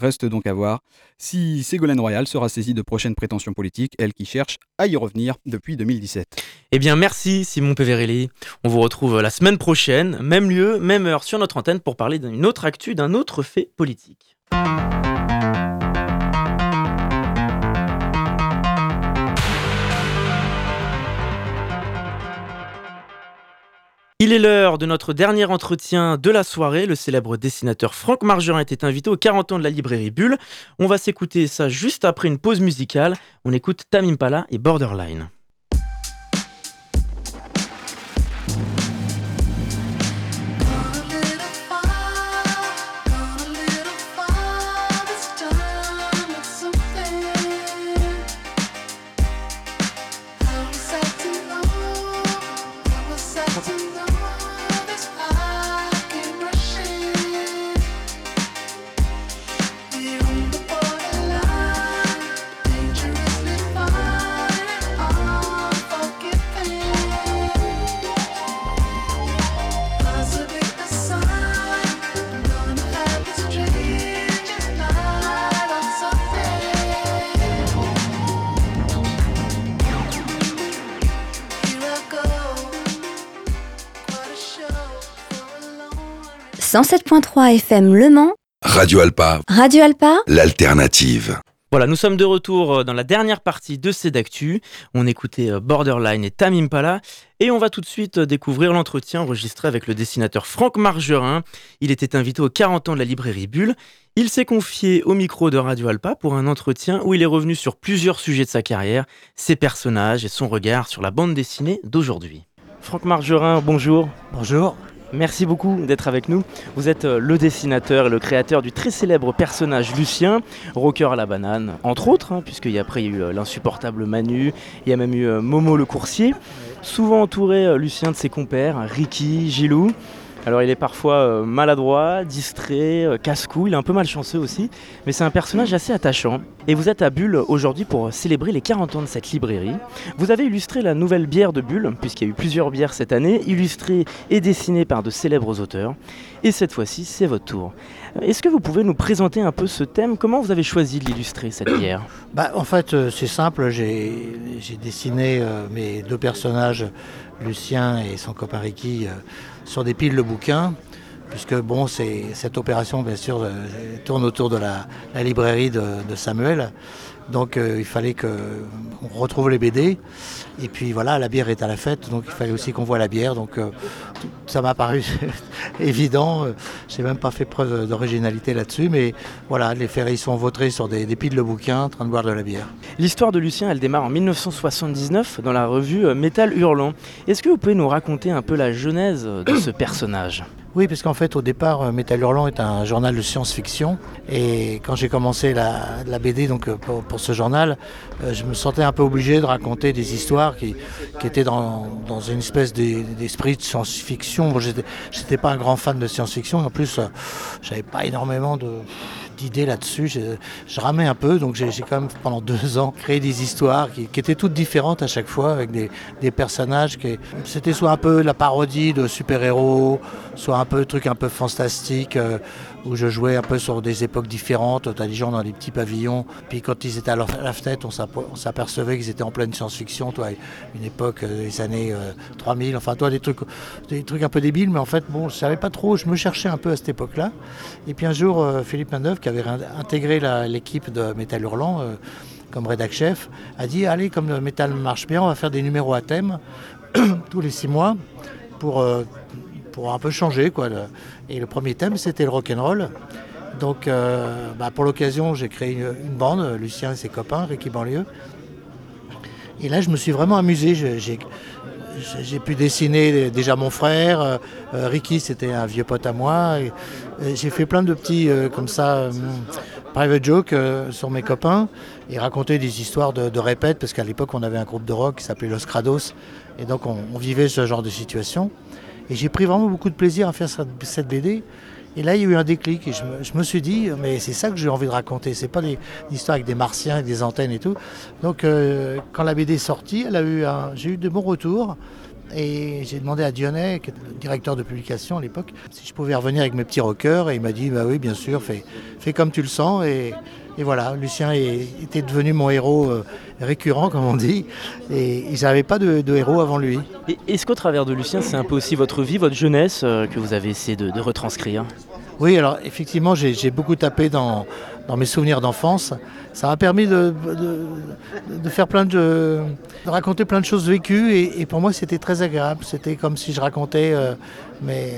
Reste donc à voir si Ségolène Royal sera saisie de prochaines prétentions politiques, elle qui cherche à y revenir depuis 2017. Eh bien merci Simon Peverelli. On vous retrouve la semaine prochaine, même lieu, même heure sur notre antenne pour parler d'une autre actu, d'un autre fait politique. Il est l'heure de notre dernier entretien de la soirée. Le célèbre dessinateur Franck Margerin était invité aux 40 ans de la librairie Bulle. On va s'écouter ça juste après une pause musicale. On écoute Tamim Pala et Borderline. « 107.3 FM Le Mans. Radio Alpa. Radio Alpa. L'alternative. Voilà, nous sommes de retour euh, dans la dernière partie de d'actu. On écoutait euh, Borderline et Tamim Pala. Et on va tout de suite euh, découvrir l'entretien enregistré avec le dessinateur Franck Margerin. Il était invité aux 40 ans de la librairie Bulle. Il s'est confié au micro de Radio Alpa pour un entretien où il est revenu sur plusieurs sujets de sa carrière, ses personnages et son regard sur la bande dessinée d'aujourd'hui. Franck Margerin, bonjour. Bonjour. Merci beaucoup d'être avec nous. Vous êtes euh, le dessinateur et le créateur du très célèbre personnage Lucien, rocker à la banane, entre autres, hein, puisqu'il y a après eu euh, l'insupportable Manu, il y a même eu euh, Momo le coursier, souvent entouré Lucien de ses compères, Ricky, Gilou. Alors il est parfois euh, maladroit, distrait, euh, casse-cou, il est un peu malchanceux aussi, mais c'est un personnage assez attachant. Et vous êtes à Bulle aujourd'hui pour célébrer les 40 ans de cette librairie. Vous avez illustré la nouvelle bière de Bulle, puisqu'il y a eu plusieurs bières cette année, illustrées et dessinées par de célèbres auteurs. Et cette fois-ci, c'est votre tour. Est-ce que vous pouvez nous présenter un peu ce thème? Comment vous avez choisi de l'illustrer, cette bière? Bah, En fait, euh, c'est simple, j'ai dessiné mes deux personnages, Lucien et son copain Ricky, sur des piles de bouquins, puisque bon, cette opération, bien sûr, euh, tourne autour de la, librairie de, Samuel. Donc euh, il fallait qu'on retrouve les BD. Et puis voilà, la bière est à la fête, donc il fallait aussi qu'on voit la bière. Donc euh, ça m'a paru évident. Je n'ai même pas fait preuve d'originalité là-dessus, mais voilà, les ferries sont vautrés sur des, des, piles de bouquins en train de boire de la bière. L'histoire de Lucien, elle démarre en 1979 dans la revue Métal Hurlant. Est-ce que vous pouvez nous raconter un peu la genèse de ce personnage? Oui, parce qu'en fait, au départ, euh, Métal Hurlant est un journal de science-fiction. Et quand j'ai commencé la, BD donc, euh, pour, ce journal, euh, je me sentais un peu obligé de raconter des histoires qui, étaient dans, une espèce d'esprit de science-fiction. Je n'étais pas un grand fan de science-fiction. En plus, j'avais pas énormément de d'idées là-dessus. Je, ramais un peu, donc j'ai quand même pendant deux ans créé des histoires qui, étaient toutes différentes à chaque fois, avec des, personnages qui. C'était soit un peu la parodie de super-héros, soit un peu truc un peu fantastique. Euh, où je jouais un peu sur des époques différentes. Tu as des gens dans des petits pavillons. Puis quand ils étaient à la fenêtre, on s'apercevait qu'ils étaient en pleine science-fiction. Toi, une époque euh, des années 3000. Euh, enfin, toi, des trucs, des trucs un peu débiles. Mais en fait, bon, je savais pas trop. Je me cherchais un peu à cette époque-là. Et puis un jour, Philippe Manœuvre, qui avait intégré l'équipe de Métal Hurlant, comme rédac chef, a dit allez, comme le métal marche bien, on va faire des numéros à thème tous les six mois pour, pour un peu changer. Quoi, Et le premier thème, c'était le rock'n'roll. Donc, euh, bah, pour l'occasion, j'ai créé une, bande, Lucien et ses copains, Ricky Banlieue. Et là, je me suis vraiment amusé. J'ai pu dessiner déjà mon frère. Euh, Ricky, c'était un vieux pote à moi. J'ai fait plein de petits, euh, comme ça, private jokes sur mes copains et raconter des histoires de, de répète, parce qu'à l'époque, on avait un groupe de rock qui s'appelait Los Crados. Et donc, on, vivait ce genre de situation. Et j'ai pris vraiment beaucoup de plaisir à faire cette BD. Et là, il y a eu un déclic. Et je me, suis dit, mais c'est ça que j'ai envie de raconter. C'est pas des, histoires avec des martiens, avec des antennes et tout. Donc, euh, quand la BD est sortie, j'ai eu de bons retours. Et j'ai demandé à Dionnet, qui le directeur de publication à l'époque, si je pouvais revenir avec mes petits rockers. Et il m'a dit, bah oui, bien sûr, fais, fais comme tu le sens. Et, et voilà, Lucien était devenu mon héros euh, récurrent, comme on dit, et ils n'avaient pas de, héros avant lui. Est-ce qu'au travers de Lucien, c'est un peu aussi votre vie, votre jeunesse euh, que vous avez essayé de, retranscrire? Oui, alors effectivement, j'ai beaucoup tapé dans, mes souvenirs d'enfance. Ça m'a permis de, faire plein de, raconter plein de choses vécues, et, pour moi, c'était très agréable. C'était comme si je racontais euh, mes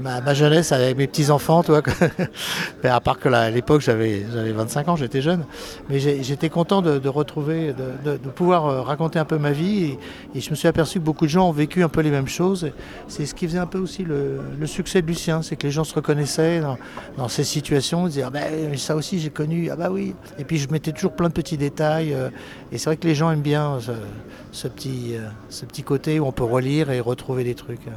ma, jeunesse avec mes petits-enfants, toi. à part que à l'époque, j'avais 25 ans, j'étais jeune. Mais j'étais content de, retrouver, de, pouvoir euh, raconter un peu ma vie. Et, je me suis aperçu que beaucoup de gens ont vécu un peu les mêmes choses. C'est ce qui faisait un peu aussi le, succès de Lucien, c'est que les gens se reconnaissaient dans, ces situations. Ils disaient, ah ben, ça aussi j'ai connu, ah bah oui. Et puis je mettais toujours plein de petits détails. Euh, et c'est vrai que les gens aiment bien ce, petit, euh, ce petit côté où on peut relire et retrouver des trucs.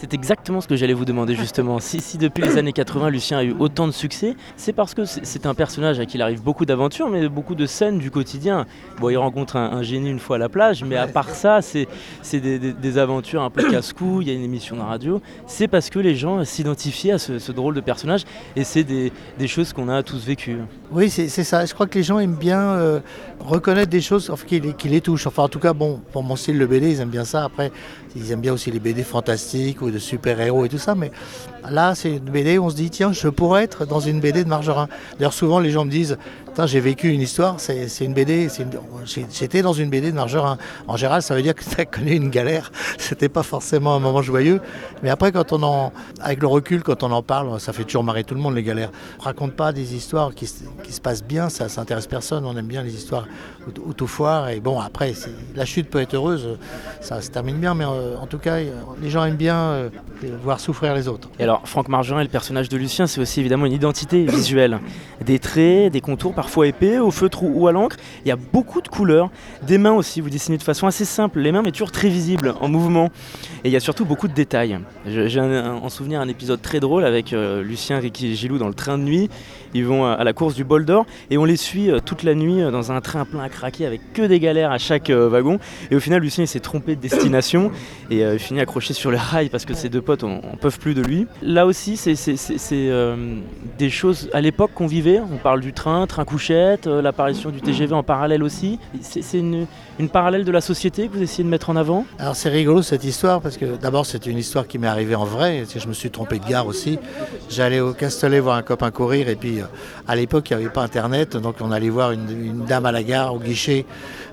C'est exactement ce que j'allais vous demander justement. Si, si, depuis les années 80 Lucien a eu autant de succès, c'est parce que c'est un personnage à qui il arrive beaucoup d'aventures, mais beaucoup de scènes du quotidien. Bon, il rencontre un, génie une fois à la plage, mais à part ça, c'est des, aventures un peu casse-cou, il y a une émission de radio. C'est parce que les gens s'identifient à ce, drôle de personnage et c'est des, choses qu'on a tous vécues. Oui, c'est ça. Je crois que les gens aiment bien euh, reconnaître des choses qui, qui, les touchent. Enfin, en tout cas, bon, pour mon style, le BD, ils aiment bien ça. Après, ils aiment bien aussi les BD fantastiques ou de super-héros et tout ça, mais là, c'est une BD où on se dit, tiens, je pourrais être dans une BD de Margerin. D'ailleurs, souvent, les gens me disent, j'ai vécu une histoire, c'est une BD, j'étais dans une BD de Margerin. En général, ça veut dire que tu as connu une galère, c'était pas forcément un moment joyeux, mais après, quand on en, avec le recul, quand on en parle, ça fait toujours marrer tout le monde les galères. On raconte pas des histoires qui, qui se passent bien, ça s'intéresse personne, on aime bien les histoires où, tout foire, et bon, après, la chute peut être heureuse, ça se termine bien, mais euh, en tout cas, les gens aiment bien euh, voir souffrir les autres. Et alors, Franck Margerin, le personnage de Lucien, c'est aussi évidemment une identité visuelle. Des traits, des contours parfois épais, au feutre ou à l'encre. Il y a beaucoup de couleurs. Des mains aussi, vous dessinez de façon assez simple. Les mains, mais toujours très visibles, en mouvement. Et il y a surtout beaucoup de détails. J'ai en souvenir un épisode très drôle avec euh, Lucien, Ricky et Gilou dans le train de nuit. Ils vont à la course du bol d'or et on les suit euh, toute la nuit euh, dans un train plein à craquer avec que des galères à chaque wagon. Et au final, Lucien, il s'est trompé de destination et il finit accroché sur le rail parce que ses deux potes en peuvent plus de lui. Là aussi, c'est des choses à l'époque qu'on vivait. On parle du train, train couchette, l'apparition du TGV en parallèle aussi. C'est une, parallèle de la société que vous essayez de mettre en avant? Alors c'est rigolo cette histoire parce que d'abord c'est une histoire qui m'est arrivée en vrai. Je me suis trompé de gare aussi. J'allais au Castellet voir un copain courir et puis euh, à l'époque il n'y avait pas internet donc on allait voir une dame à la gare au guichet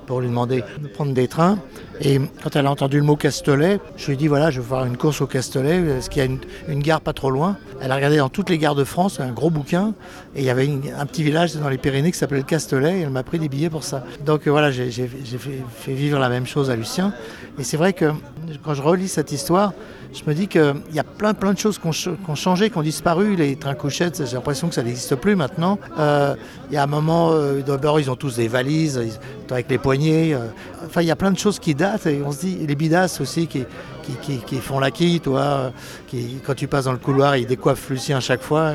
pour lui demander de prendre des trains. Et quand elle a entendu le mot Castellet, je lui ai dit voilà, je veux faire une course au Castellet, est-ce qu'il y a une, gare pas trop loin Elle a regardé dans toutes les gares de France, un gros bouquin, et il y avait un petit village dans les Pyrénées qui s'appelait le Castellet, et elle m'a prit des billets pour ça. Donc euh, voilà, j'ai fait, vivre la même chose à Lucien. Et c'est vrai que quand je relis cette histoire, je me dis qu'il y a plein plein de choses qui ont, changé, qui ont disparu. Les trains couchettes, j'ai l'impression que ça n'existe plus maintenant. Euh, il y a un moment, euh, ils ont tous des valises avec les poignées. Euh. enfin, il y a plein de choses qui datent et on se dit, les bidasses aussi qui, qui, font l'acquis, toi, qui, quand tu passes dans le couloir, ils décoiffent Lucien à chaque fois.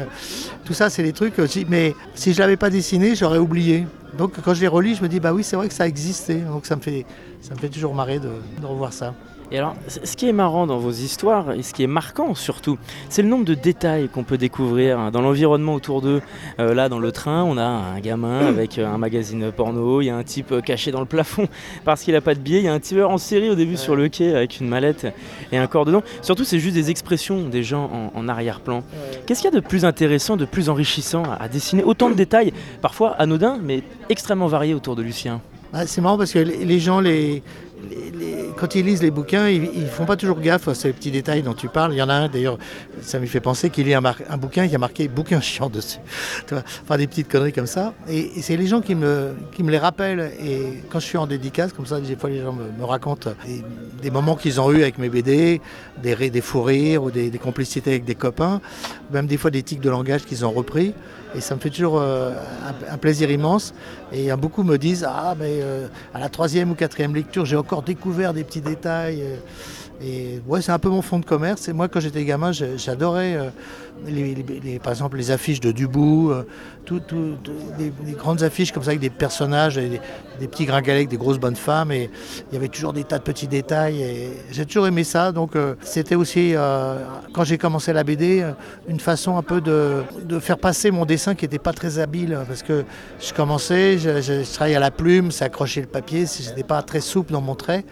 Tout ça, c'est des trucs aussi. Mais si je l'avais pas dessiné, j'aurais oublié. Donc quand je les relis, je me dis, bah oui, c'est vrai que ça existait. Donc ça me fait, ça me fait toujours marrer de revoir ça. Et alors, ce qui est marrant dans vos histoires, et ce qui est marquant surtout, c'est le nombre de détails qu'on peut découvrir hein, dans l'environnement autour d'eux. Euh, là, dans le train, on a un gamin avec euh, un magazine porno, il y a un type euh, caché dans le plafond parce qu'il n'a pas de billet, il y a un tueur en série au début sur le quai avec une mallette et un corps dedans. Surtout, c'est juste des expressions des gens en, arrière-plan. Qu'est-ce qu'il y a de plus intéressant, de plus enrichissant à, dessiner Autant de détails, parfois anodins, mais extrêmement variés autour de Lucien? Ah, c'est marrant parce que les gens, les, quand ils lisent les bouquins, ils, ne font pas toujours gaffe à ces petits détails dont tu parles. Il y en a un d'ailleurs, ça me fait penser qu'il y a un, bouquin qui a marqué bouquin chiant dessus. enfin des petites conneries comme ça. Et, c'est les gens qui me, les rappellent. Et quand je suis en dédicace, comme ça, des fois les gens me, racontent des, moments qu'ils ont eu avec mes BD, des, des fous rires ou des, des, complicités avec des copains, même des fois des tics de langage qu'ils ont repris. Et ça me fait toujours euh, un, plaisir immense. Et beaucoup me disent Ah, mais euh, à la troisième ou quatrième lecture, j'ai encore découvert des petits détails. Euh, et ouais, c'est un peu mon fond de commerce. Et moi, quand j'étais gamin, j'adorais, euh, par exemple, les affiches de Dubou, euh, grandes affiches comme ça avec des personnages, des, petits gringalets, des grosses bonnes femmes. Et il y avait toujours des tas de petits détails. Et j'ai toujours aimé ça. Donc, euh, c'était aussi, quand j'ai commencé la BD, une façon un peu de, faire passer mon dessin qui n'était pas très habile. Parce que je commençais, je, travaillais à la plume, ça accrochait le papier, c'était pas très souple dans mon trait.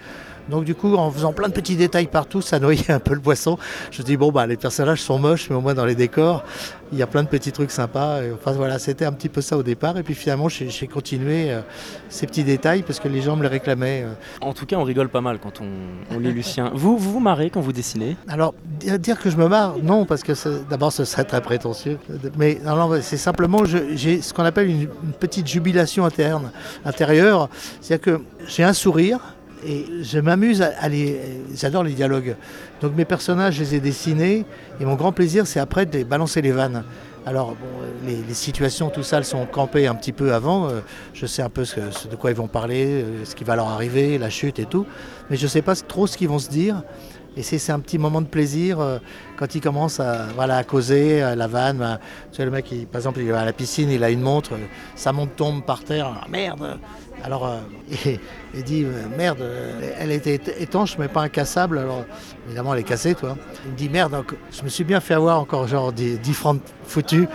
Donc du coup, en faisant plein de petits détails partout, ça noyait un peu le poisson. Je dis bon bah les personnages sont moches, mais au moins dans les décors, il y a plein de petits trucs sympas. enfin voilà, c'était un petit peu ça au départ. Et puis finalement, j'ai continué euh, ces petits détails parce que les gens me les réclamaient. Euh. En tout cas, on rigole pas mal quand on, lit Lucien. Vous, vous vous marrez quand vous dessinez? Alors dire que je me marre, non, parce que d'abord ce serait très prétentieux. Mais non, c'est simplement j'ai ce qu'on appelle une, une petite jubilation interne, intérieure, c'est-à-dire que j'ai un sourire et je m'amuse à, les. J'adore les dialogues. Donc mes personnages, je les ai dessinés. Et mon grand plaisir, c'est après de balancer les vannes. Alors, les, situations, tout ça, elles sont campées un petit peu avant. Euh, je sais un peu de quoi ils vont parler, euh, ce qui va leur arriver, la chute et tout. Mais je ne sais pas trop ce qu'ils vont se dire. Et c'est un petit moment de plaisir euh, quand ils commencent à, voilà, à causer, à la vanne. Tu sais, le mec, par exemple, il va à la piscine, il a une montre, sa montre tombe par terre. Ah, merde alors, euh, il, dit euh, merde, euh, elle était étanche mais pas incassable. Alors, évidemment, elle est cassée, toi. Il me dit merde, je me suis bien fait avoir encore genre 10, francs foutus.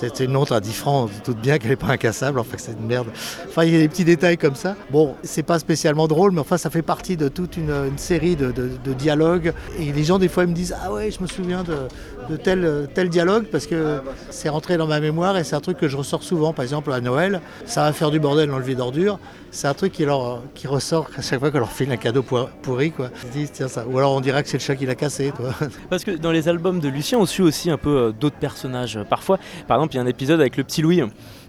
C'était une montre à 10 francs, on doute bien qu'elle n'est pas incassable, enfin c'est une merde. Enfin, il y a des petits détails comme ça. Bon, c'est pas spécialement drôle, mais enfin, ça fait partie de toute une, série de, dialogues. Et les gens, des fois, ils me disent Ah ouais, je me souviens de, tel, dialogue, parce que c'est rentré dans ma mémoire et c'est un truc que je ressors souvent. Par exemple, à Noël, ça va faire du bordel dans d'ordures. C'est un truc qui, leur, qui ressort à chaque fois qu'on leur file un cadeau pourri, quoi. Ils disent, tiens, ça. Ou alors on dirait que c'est le chat qui l'a cassé. Parce que dans les albums de Lucien, on suit aussi un peu euh, d'autres personnages. Parfois, par exemple, il y a un épisode avec le petit Louis.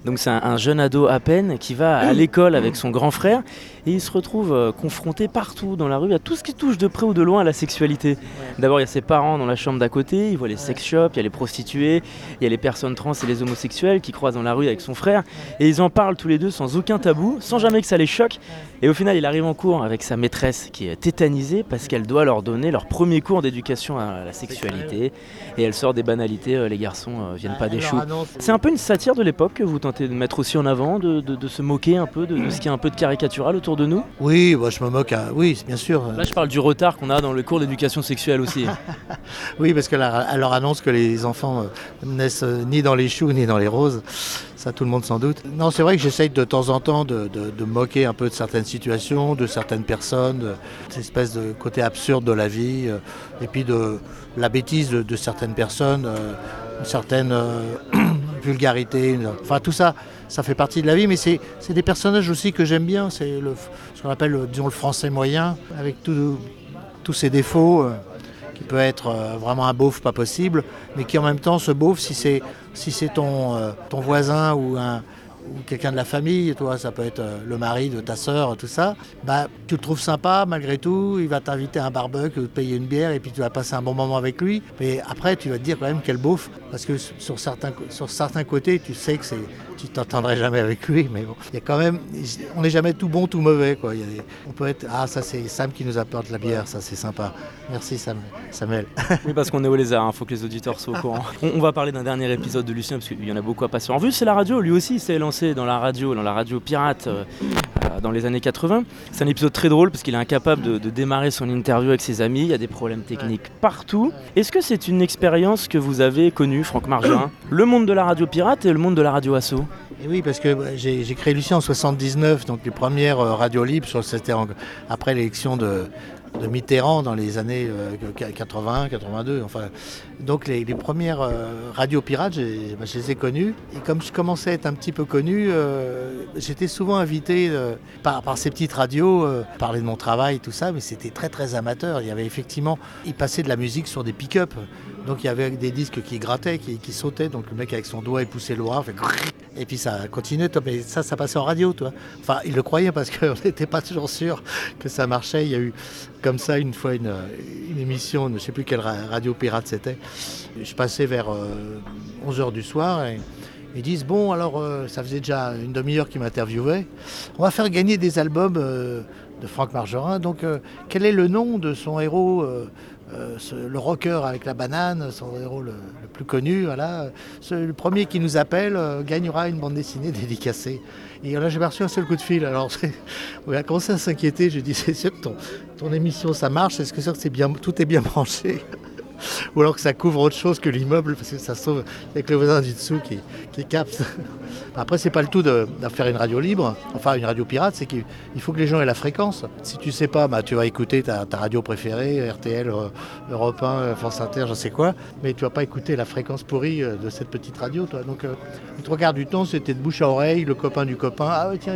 Donc c'est un, jeune ado à peine qui va à l'école avec son grand frère et il se retrouve euh, confronté partout dans la rue à tout ce qui touche de près ou de loin à la sexualité. D'abord il y a ses parents dans la chambre d'à côté, il voit les sex shops, il y a les prostituées, il y a les personnes trans et les homosexuels qui croisent dans la rue avec son frère et ils en parlent tous les deux sans aucun tabou, sans jamais que ça les choque. Et au final il arrive en cours avec sa maîtresse qui est tétanisée parce qu'elle doit leur donner leur premier cours d'éducation à la sexualité et elle sort des banalités, euh, les garçons euh, viennent pas des choux. C'est un peu une satire de l'époque que vous de mettre aussi en avant, de, se moquer un peu de, ce qui est un peu de caricatural autour de nous? Oui, moi je me moque, hein. oui, bien sûr. Là, je parle du retard qu'on a dans le cours d'éducation sexuelle aussi. oui, parce qu'elle leur annonce que les enfants euh, naissent euh, ni dans les choux ni dans les roses. Ça, tout le monde s'en doute. Non, c'est vrai que j'essaye de temps en temps de, moquer un peu de certaines situations, de certaines personnes, de cette espèce de côté absurde de la vie, euh, et puis de la bêtise de, certaines personnes, une certaine vulgarité, enfin tout ça, ça fait partie de la vie, mais c'est des personnages aussi que j'aime bien, c'est ce qu'on appelle, disons, le français moyen, avec tous ses défauts, euh, qui peut être euh, vraiment un beauf pas possible, mais qui en même temps, ce beauf, si c'est si ton, euh, ton voisin ou un, ou quelqu'un de la famille, toi, ça peut être le mari de ta sœur, tout ça, bah, tu le trouves sympa malgré tout, il va t'inviter à un barbecue, te payer une bière et puis tu vas passer un bon moment avec lui. Mais après, tu vas te dire quand même quel beauf, parce que sur certains, sur certains côtés, tu sais que c'est tu t'entendrais jamais avec lui, mais bon, il y a quand même, on n'est jamais tout bon, tout mauvais, quoi. on peut être, ah, ça c'est Sam qui nous apporte la bière, ça c'est sympa. Merci Sam, Samuel. oui, parce qu'on est au lézard, il hein, faut que les auditeurs soient au courant. On, va parler d'un dernier épisode de Lucien, parce qu'il y en a beaucoup à passer en vue. C'est la radio, lui aussi s'est lancé dans la radio, dans la radio pirate euh, euh, dans les années 80. C'est un épisode très drôle parce qu'il est incapable de, de, démarrer son interview avec ses amis. Il y a des problèmes techniques partout. Est-ce que c'est une expérience que vous avez connue, Franck Margerin Le monde de la radio pirate et le monde de la radio asso? Oui, parce que j'ai créé Lucien en 79, donc les premières euh, radios libres, c'était après l'élection de, Mitterrand dans les années 80, euh, 82. Enfin, donc les, premières euh, radios pirates, bah, je les ai connues. Et comme je commençais à être un petit peu connu, j'étais souvent invité par, par, ces petites radios, parler de mon travail, tout ça, mais c'était très très amateur. Il y avait effectivement, ils passaient de la musique sur des pick-up. Donc il y avait des disques qui grattaient, qui, sautaient. Donc le mec avec son doigt, il poussait le bras, fait et puis ça continuait. Mais ça, ça passait en radio, toi. Enfin, il le croyait parce qu'on n'était pas toujours sûr que ça marchait. Il y a eu comme ça une fois une, émission, je ne sais plus quelle radio pirate c'était. Je passais vers 11h euh, du soir et ils disent Bon, alors euh, ça faisait déjà une demi-heure qu'ils m'interviewaient. On va faire gagner des albums euh, de Franck Margerin. Donc, quel est le nom de son héros le rocker avec la banane, son héros le, plus connu, voilà. le premier qui nous appelle gagnera une bande dessinée dédicacée. Et là, j'ai reçu un seul coup de fil. Alors, on a commencé à s'inquiéter. J'ai dit, c'est sûr que ton, ton émission, ça marche. Est-ce que, sûr que bien, tout est bien branché? ou alors que ça couvre autre chose que l'immeuble, parce que ça sauve avec le voisin du dessous qui, capte. Après, c'est pas le tout de, faire une radio libre, enfin une radio pirate, c'est qu'il faut que les gens aient la fréquence. Si tu sais pas, bah, tu vas écouter ta, radio préférée, RTL, euh, Europe 1, euh, France Inter, je sais quoi, mais tu vas pas écouter la fréquence pourrie euh, de cette petite radio. Toi. Donc, le trois quarts du temps, c'était de bouche à oreille, le copain du copain. Ah tiens,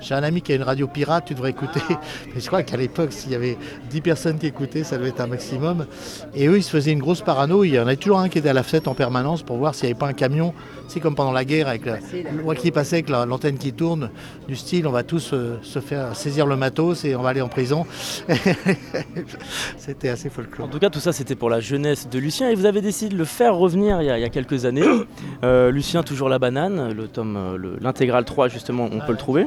j'ai un ami qui a une radio pirate, tu devrais écouter. Mais je crois qu'à l'époque, s'il y avait 10 personnes qui écoutaient, ça devait être un maximum. Et eux, ils se faisaient une grosse parano. Il y en avait toujours un qui était à la fête en permanence pour voir s'il n'y avait pas un camion. C'est comme pendant la guerre avec le qui passait avec l'antenne qui tourne, du style on va tous euh, se faire saisir le matos et on va aller en prison. c'était assez folklore. En tout cas, tout ça c'était pour la jeunesse de Lucien et vous avez décidé de le faire revenir il y a, quelques années. Euh, Lucien, toujours la banane, le tome, euh, l'intégrale 3 justement, on peut le trouver.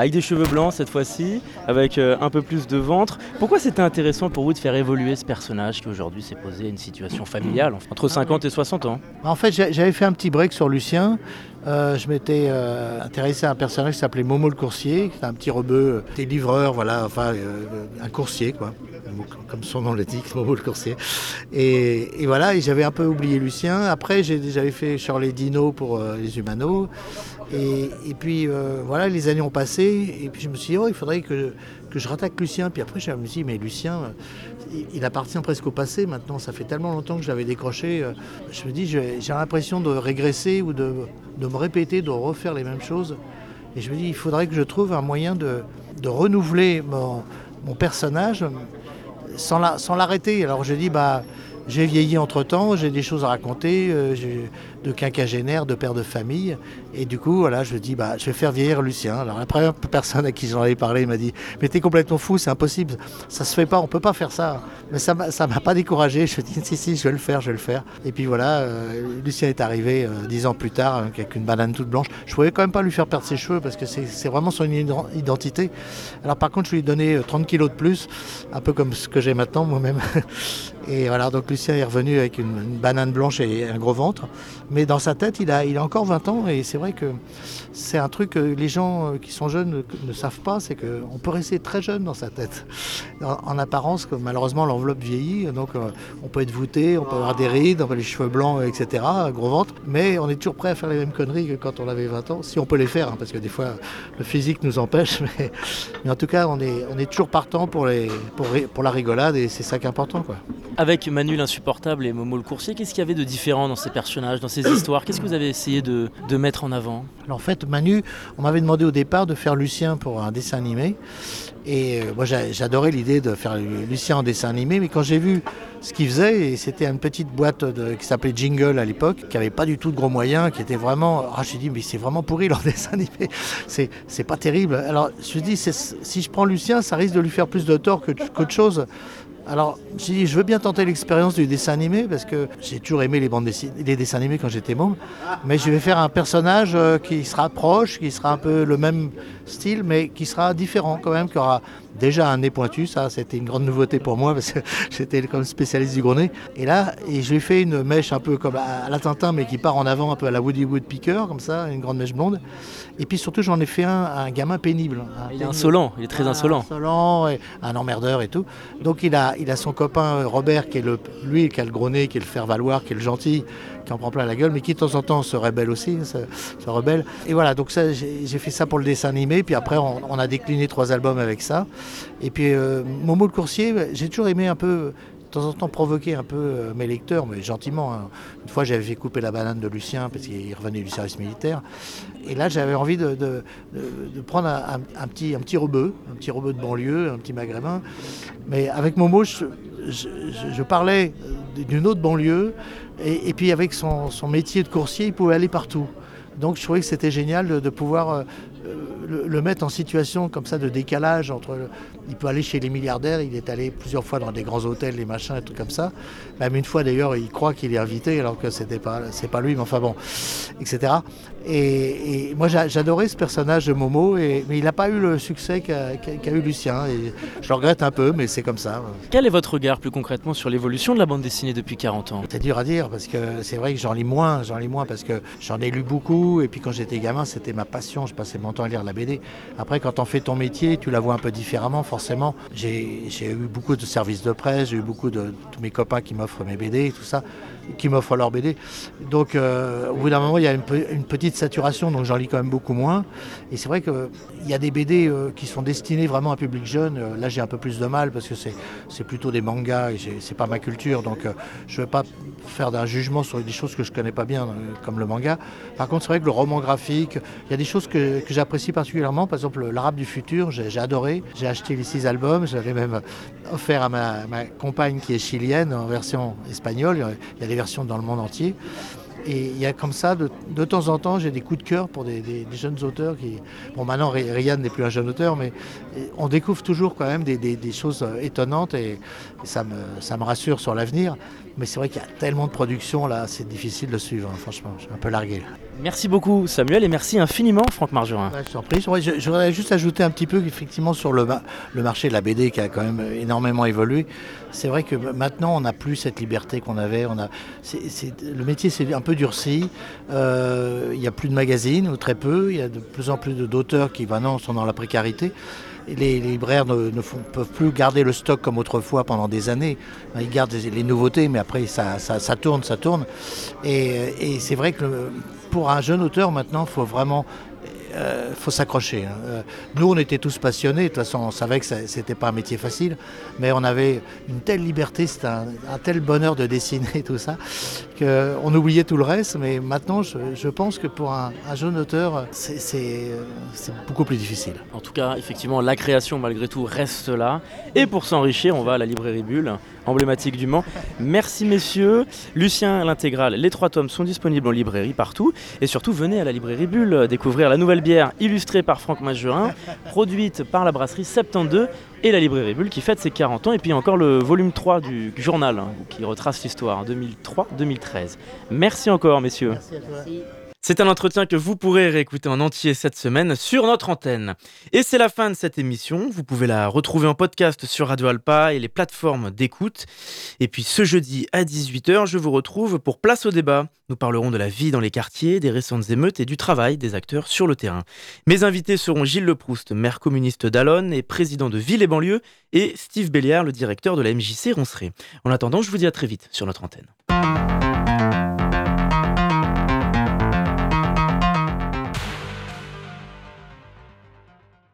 Avec des cheveux blancs cette fois-ci, avec euh, un peu plus de ventre. Pourquoi c'était intéressant pour vous de faire évoluer ce personnage qui aujourd'hui s'est posé à une situation familiale entre 50 et 60 ans? En fait, j'avais fait un petit break sur Lucien. Euh, je m'étais euh, intéressé à un personnage qui s'appelait Momo le coursier, qui un petit rebeu, des livreurs, voilà, enfin un coursier quoi, comme son nom l'indique, Momo le coursier. Et, voilà, et j'avais un peu oublié Lucien. Après, j'avais fait sur les dinos pour les humanos. Et, puis voilà, les années ont passé, et puis je me suis dit, oh, il faudrait que, que je rattaque Lucien. Puis après, je me suis dit, mais Lucien, il, appartient presque au passé maintenant. Ça fait tellement longtemps que je l'avais décroché. Euh, je me dis, j'ai l'impression de régresser ou de, me répéter, de refaire les mêmes choses. Et je me dis, il faudrait que je trouve un moyen de, renouveler mon, personnage sans l'arrêter. Alors je dis, bah, j'ai vieilli entre-temps, j'ai des choses à raconter, euh, de quinquagénaire, de père de famille. Et du coup, voilà, je dis, bah, je vais faire vieillir Lucien. Alors la première personne à qui j'en avais parlé m'a dit, mais t'es complètement fou, c'est impossible, ça se fait pas, on peut pas faire ça. Mais ça ne m'a pas découragé. Je dis, si, si, je vais le faire, je vais le faire. Et puis voilà, euh, Lucien est arrivé euh, dix ans plus tard avec une banane toute blanche. Je pouvais quand même pas lui faire perdre ses cheveux parce que c'est vraiment son identité. Alors par contre, je lui ai donné 30 kilos de plus, un peu comme ce que j'ai maintenant moi-même. Et voilà, donc Lucien est revenu avec une, banane blanche et un gros ventre. Mais dans sa tête, il a, encore 20 ans. Et c'est vrai que c'est un truc que les gens euh, qui sont jeunes ne, savent pas, c'est qu'on peut rester très jeune dans sa tête. En, apparence, que malheureusement, l'enveloppe vieillit. Donc euh, on peut être voûté, on peut avoir des rides, on peut les cheveux blancs, etc. Gros ventre. Mais on est toujours prêt à faire les mêmes conneries que quand on avait 20 ans. Si on peut les faire, hein, parce que des fois, le physique nous empêche. Mais, mais en tout cas, on est, on est toujours partant pour, les, pour, pour la rigolade. Et c'est ça qui est important. Quoi. Avec Manu l'insupportable et Momo le coursier, qu'est-ce qu'il y avait de différent dans ces personnages, dans ces histoires? Qu'est-ce que vous avez essayé de, mettre en avant? En fait, Manu, on m'avait demandé au départ de faire Lucien pour un dessin animé. Et euh, moi, j'adorais l'idée de faire Lucien en dessin animé, mais quand j'ai vu ce qu'il faisait, c'était une petite boîte qui s'appelait Jingle à l'époque, qui n'avait pas du tout de gros moyens, qui était vraiment. Ah, je dit, mais c'est vraiment pourri leur dessin animé. C'est pas terrible. Alors, je me dis, si je prends Lucien, ça risque de lui faire plus de tort qu'autre chose. Alors, je veux bien tenter l'expérience du dessin animé parce que j'ai toujours aimé les, bandes les dessins animés quand j'étais môme. Mais je vais faire un personnage euh, qui sera proche, qui sera un peu le même style, mais qui sera différent quand même, qui aura déjà un nez pointu. Ça, c'était une grande nouveauté pour moi parce que j'étais comme spécialiste du gros nez. Et là, et je lui ai fait une mèche un peu comme à la Tintin, mais qui part en avant un peu à la Woody Woodpecker, comme ça, une grande mèche blonde. Et puis surtout, j'en ai fait un, un gamin pénible. il est insolent, il est très insolent. Insolent, un emmerdeur et tout. Donc il a, il a son copain Robert, qui est le, lui, qui a le gros nez, qui est le faire-valoir, qui est le gentil, qui en prend plein la gueule, mais qui de temps en temps se rébelle aussi, se, rebelle. Et voilà, donc ça, j'ai fait ça pour le dessin animé, puis après on, a décliné trois albums avec ça. Et puis euh, Momo le coursier, j'ai toujours aimé un peu de temps en temps provoquer un peu euh, mes lecteurs, mais gentiment. Hein. Une fois, j'avais fait couper la banane de Lucien parce qu'il revenait du service militaire. Et là, j'avais envie de, prendre un, petit, un petit rebeu, un petit rebeu de banlieue, un petit maghrébin. Mais avec Momo, je, parlais d'une autre banlieue. Et, puis avec son, métier de coursier, il pouvait aller partout. Donc je trouvais que c'était génial de, pouvoir euh, le, mettre en situation comme ça de décalage entre. Il peut aller chez les milliardaires, il est allé plusieurs fois dans des grands hôtels, les machins et tout comme ça. Même une fois d'ailleurs, il croit qu'il est invité alors que c'était pas, c'est pas lui, mais enfin bon, etc. Et, moi j'adorais ce personnage de Momo, et, mais il n'a pas eu le succès qu'a, eu Lucien. Et je le regrette un peu, mais c'est comme ça. Quel est votre regard plus concrètement sur l'évolution de la bande dessinée depuis 40 ans? C'est dur à dire parce que c'est vrai que j'en lis moins, j'en lis moins parce que j'en ai lu beaucoup, et puis quand j'étais gamin, c'était ma passion, je passais mon temps à lire la BD. Après, quand on fait ton métier, tu la vois un peu différemment, forcément. J'ai eu beaucoup de services de presse, j'ai eu beaucoup de tous mes copains qui m'offrent mes BD et tout ça qui m'offrent leur BD. Donc euh, au bout d'un moment, il y a une, petite saturation, donc j'en lis quand même beaucoup moins. Et c'est vrai qu'il y a des BD euh, qui sont destinés vraiment à un public jeune. Euh, là, j'ai un peu plus de mal parce que c'est plutôt des mangas et c'est pas ma culture, donc je ne vais pas faire d'un jugement sur des choses que je connais pas bien, comme le manga. Par contre, c'est vrai que le roman graphique, il y a des choses que, j'apprécie particulièrement. Par exemple, l'Arabe du futur, j'ai adoré. J'ai acheté les six albums, j'avais même offert à ma, ma, compagne qui est chilienne en version espagnole. Dans le monde entier. Et il y a comme ça, de, temps en temps, j'ai des coups de cœur pour des, jeunes auteurs qui. Bon, maintenant, Ryan n'est plus un jeune auteur, mais on découvre toujours quand même des, choses étonnantes et, ça me rassure sur l'avenir. Mais c'est vrai qu'il y a tellement de production là, c'est difficile de suivre, hein, franchement. Je suis un peu largué. Merci beaucoup Samuel et merci infiniment Franck Margerin. Ouais, surprise. je, voudrais juste ajouter un petit peu effectivement sur le, le marché de la BD qui a quand même énormément évolué. C'est vrai que maintenant on n'a plus cette liberté qu'on avait. On a, le métier s'est un peu durci. Euh, il n'y a plus de magazines ou très peu. Il y a de plus en plus d'auteurs qui maintenant sont dans la précarité les, libraires ne, peuvent plus garder le stock comme autrefois pendant des années. Ils gardent les, nouveautés, mais après ça, tourne, ça tourne. Et, c'est vrai que pour un jeune auteur maintenant, il faut vraiment il euh, faut s'accrocher. Hein. Euh, nous, on était tous passionnés. De toute façon, on savait que ce n'était pas un métier facile, mais on avait une telle liberté, c'était un, tel bonheur de dessiner tout ça, qu'on oubliait tout le reste. Mais maintenant, je, pense que pour un, jeune auteur, c'est beaucoup plus difficile. En tout cas, effectivement, la création, malgré tout, reste là. Et pour s'enrichir, on va à la librairie Bulle emblématique du Mans. Merci messieurs. Lucien, l'intégrale, les trois tomes sont disponibles en librairie partout. Et surtout, venez à la librairie Bulle découvrir la nouvelle bière illustrée par Franck Majurin, produite par la brasserie 72 et la librairie Bulle qui fête ses 40 ans. Et puis encore le volume 3 du journal hein, qui retrace l'histoire 2003-2013. Merci encore messieurs. Merci à toi. C'est un entretien que vous pourrez réécouter en entier cette semaine sur notre antenne. Et c'est la fin de cette émission. Vous pouvez la retrouver en podcast sur Radio Alpa et les plateformes d'écoute. Et puis ce jeudi à 18h, je vous retrouve pour Place au débat. Nous parlerons de la vie dans les quartiers, des récentes émeutes et du travail des acteurs sur le terrain. Mes invités seront Gilles Leproust, maire communiste d'Alonne et président de Ville et Banlieue, et Steve Belliard, le directeur de la MJC Ronceret. En attendant, je vous dis à très vite sur notre antenne.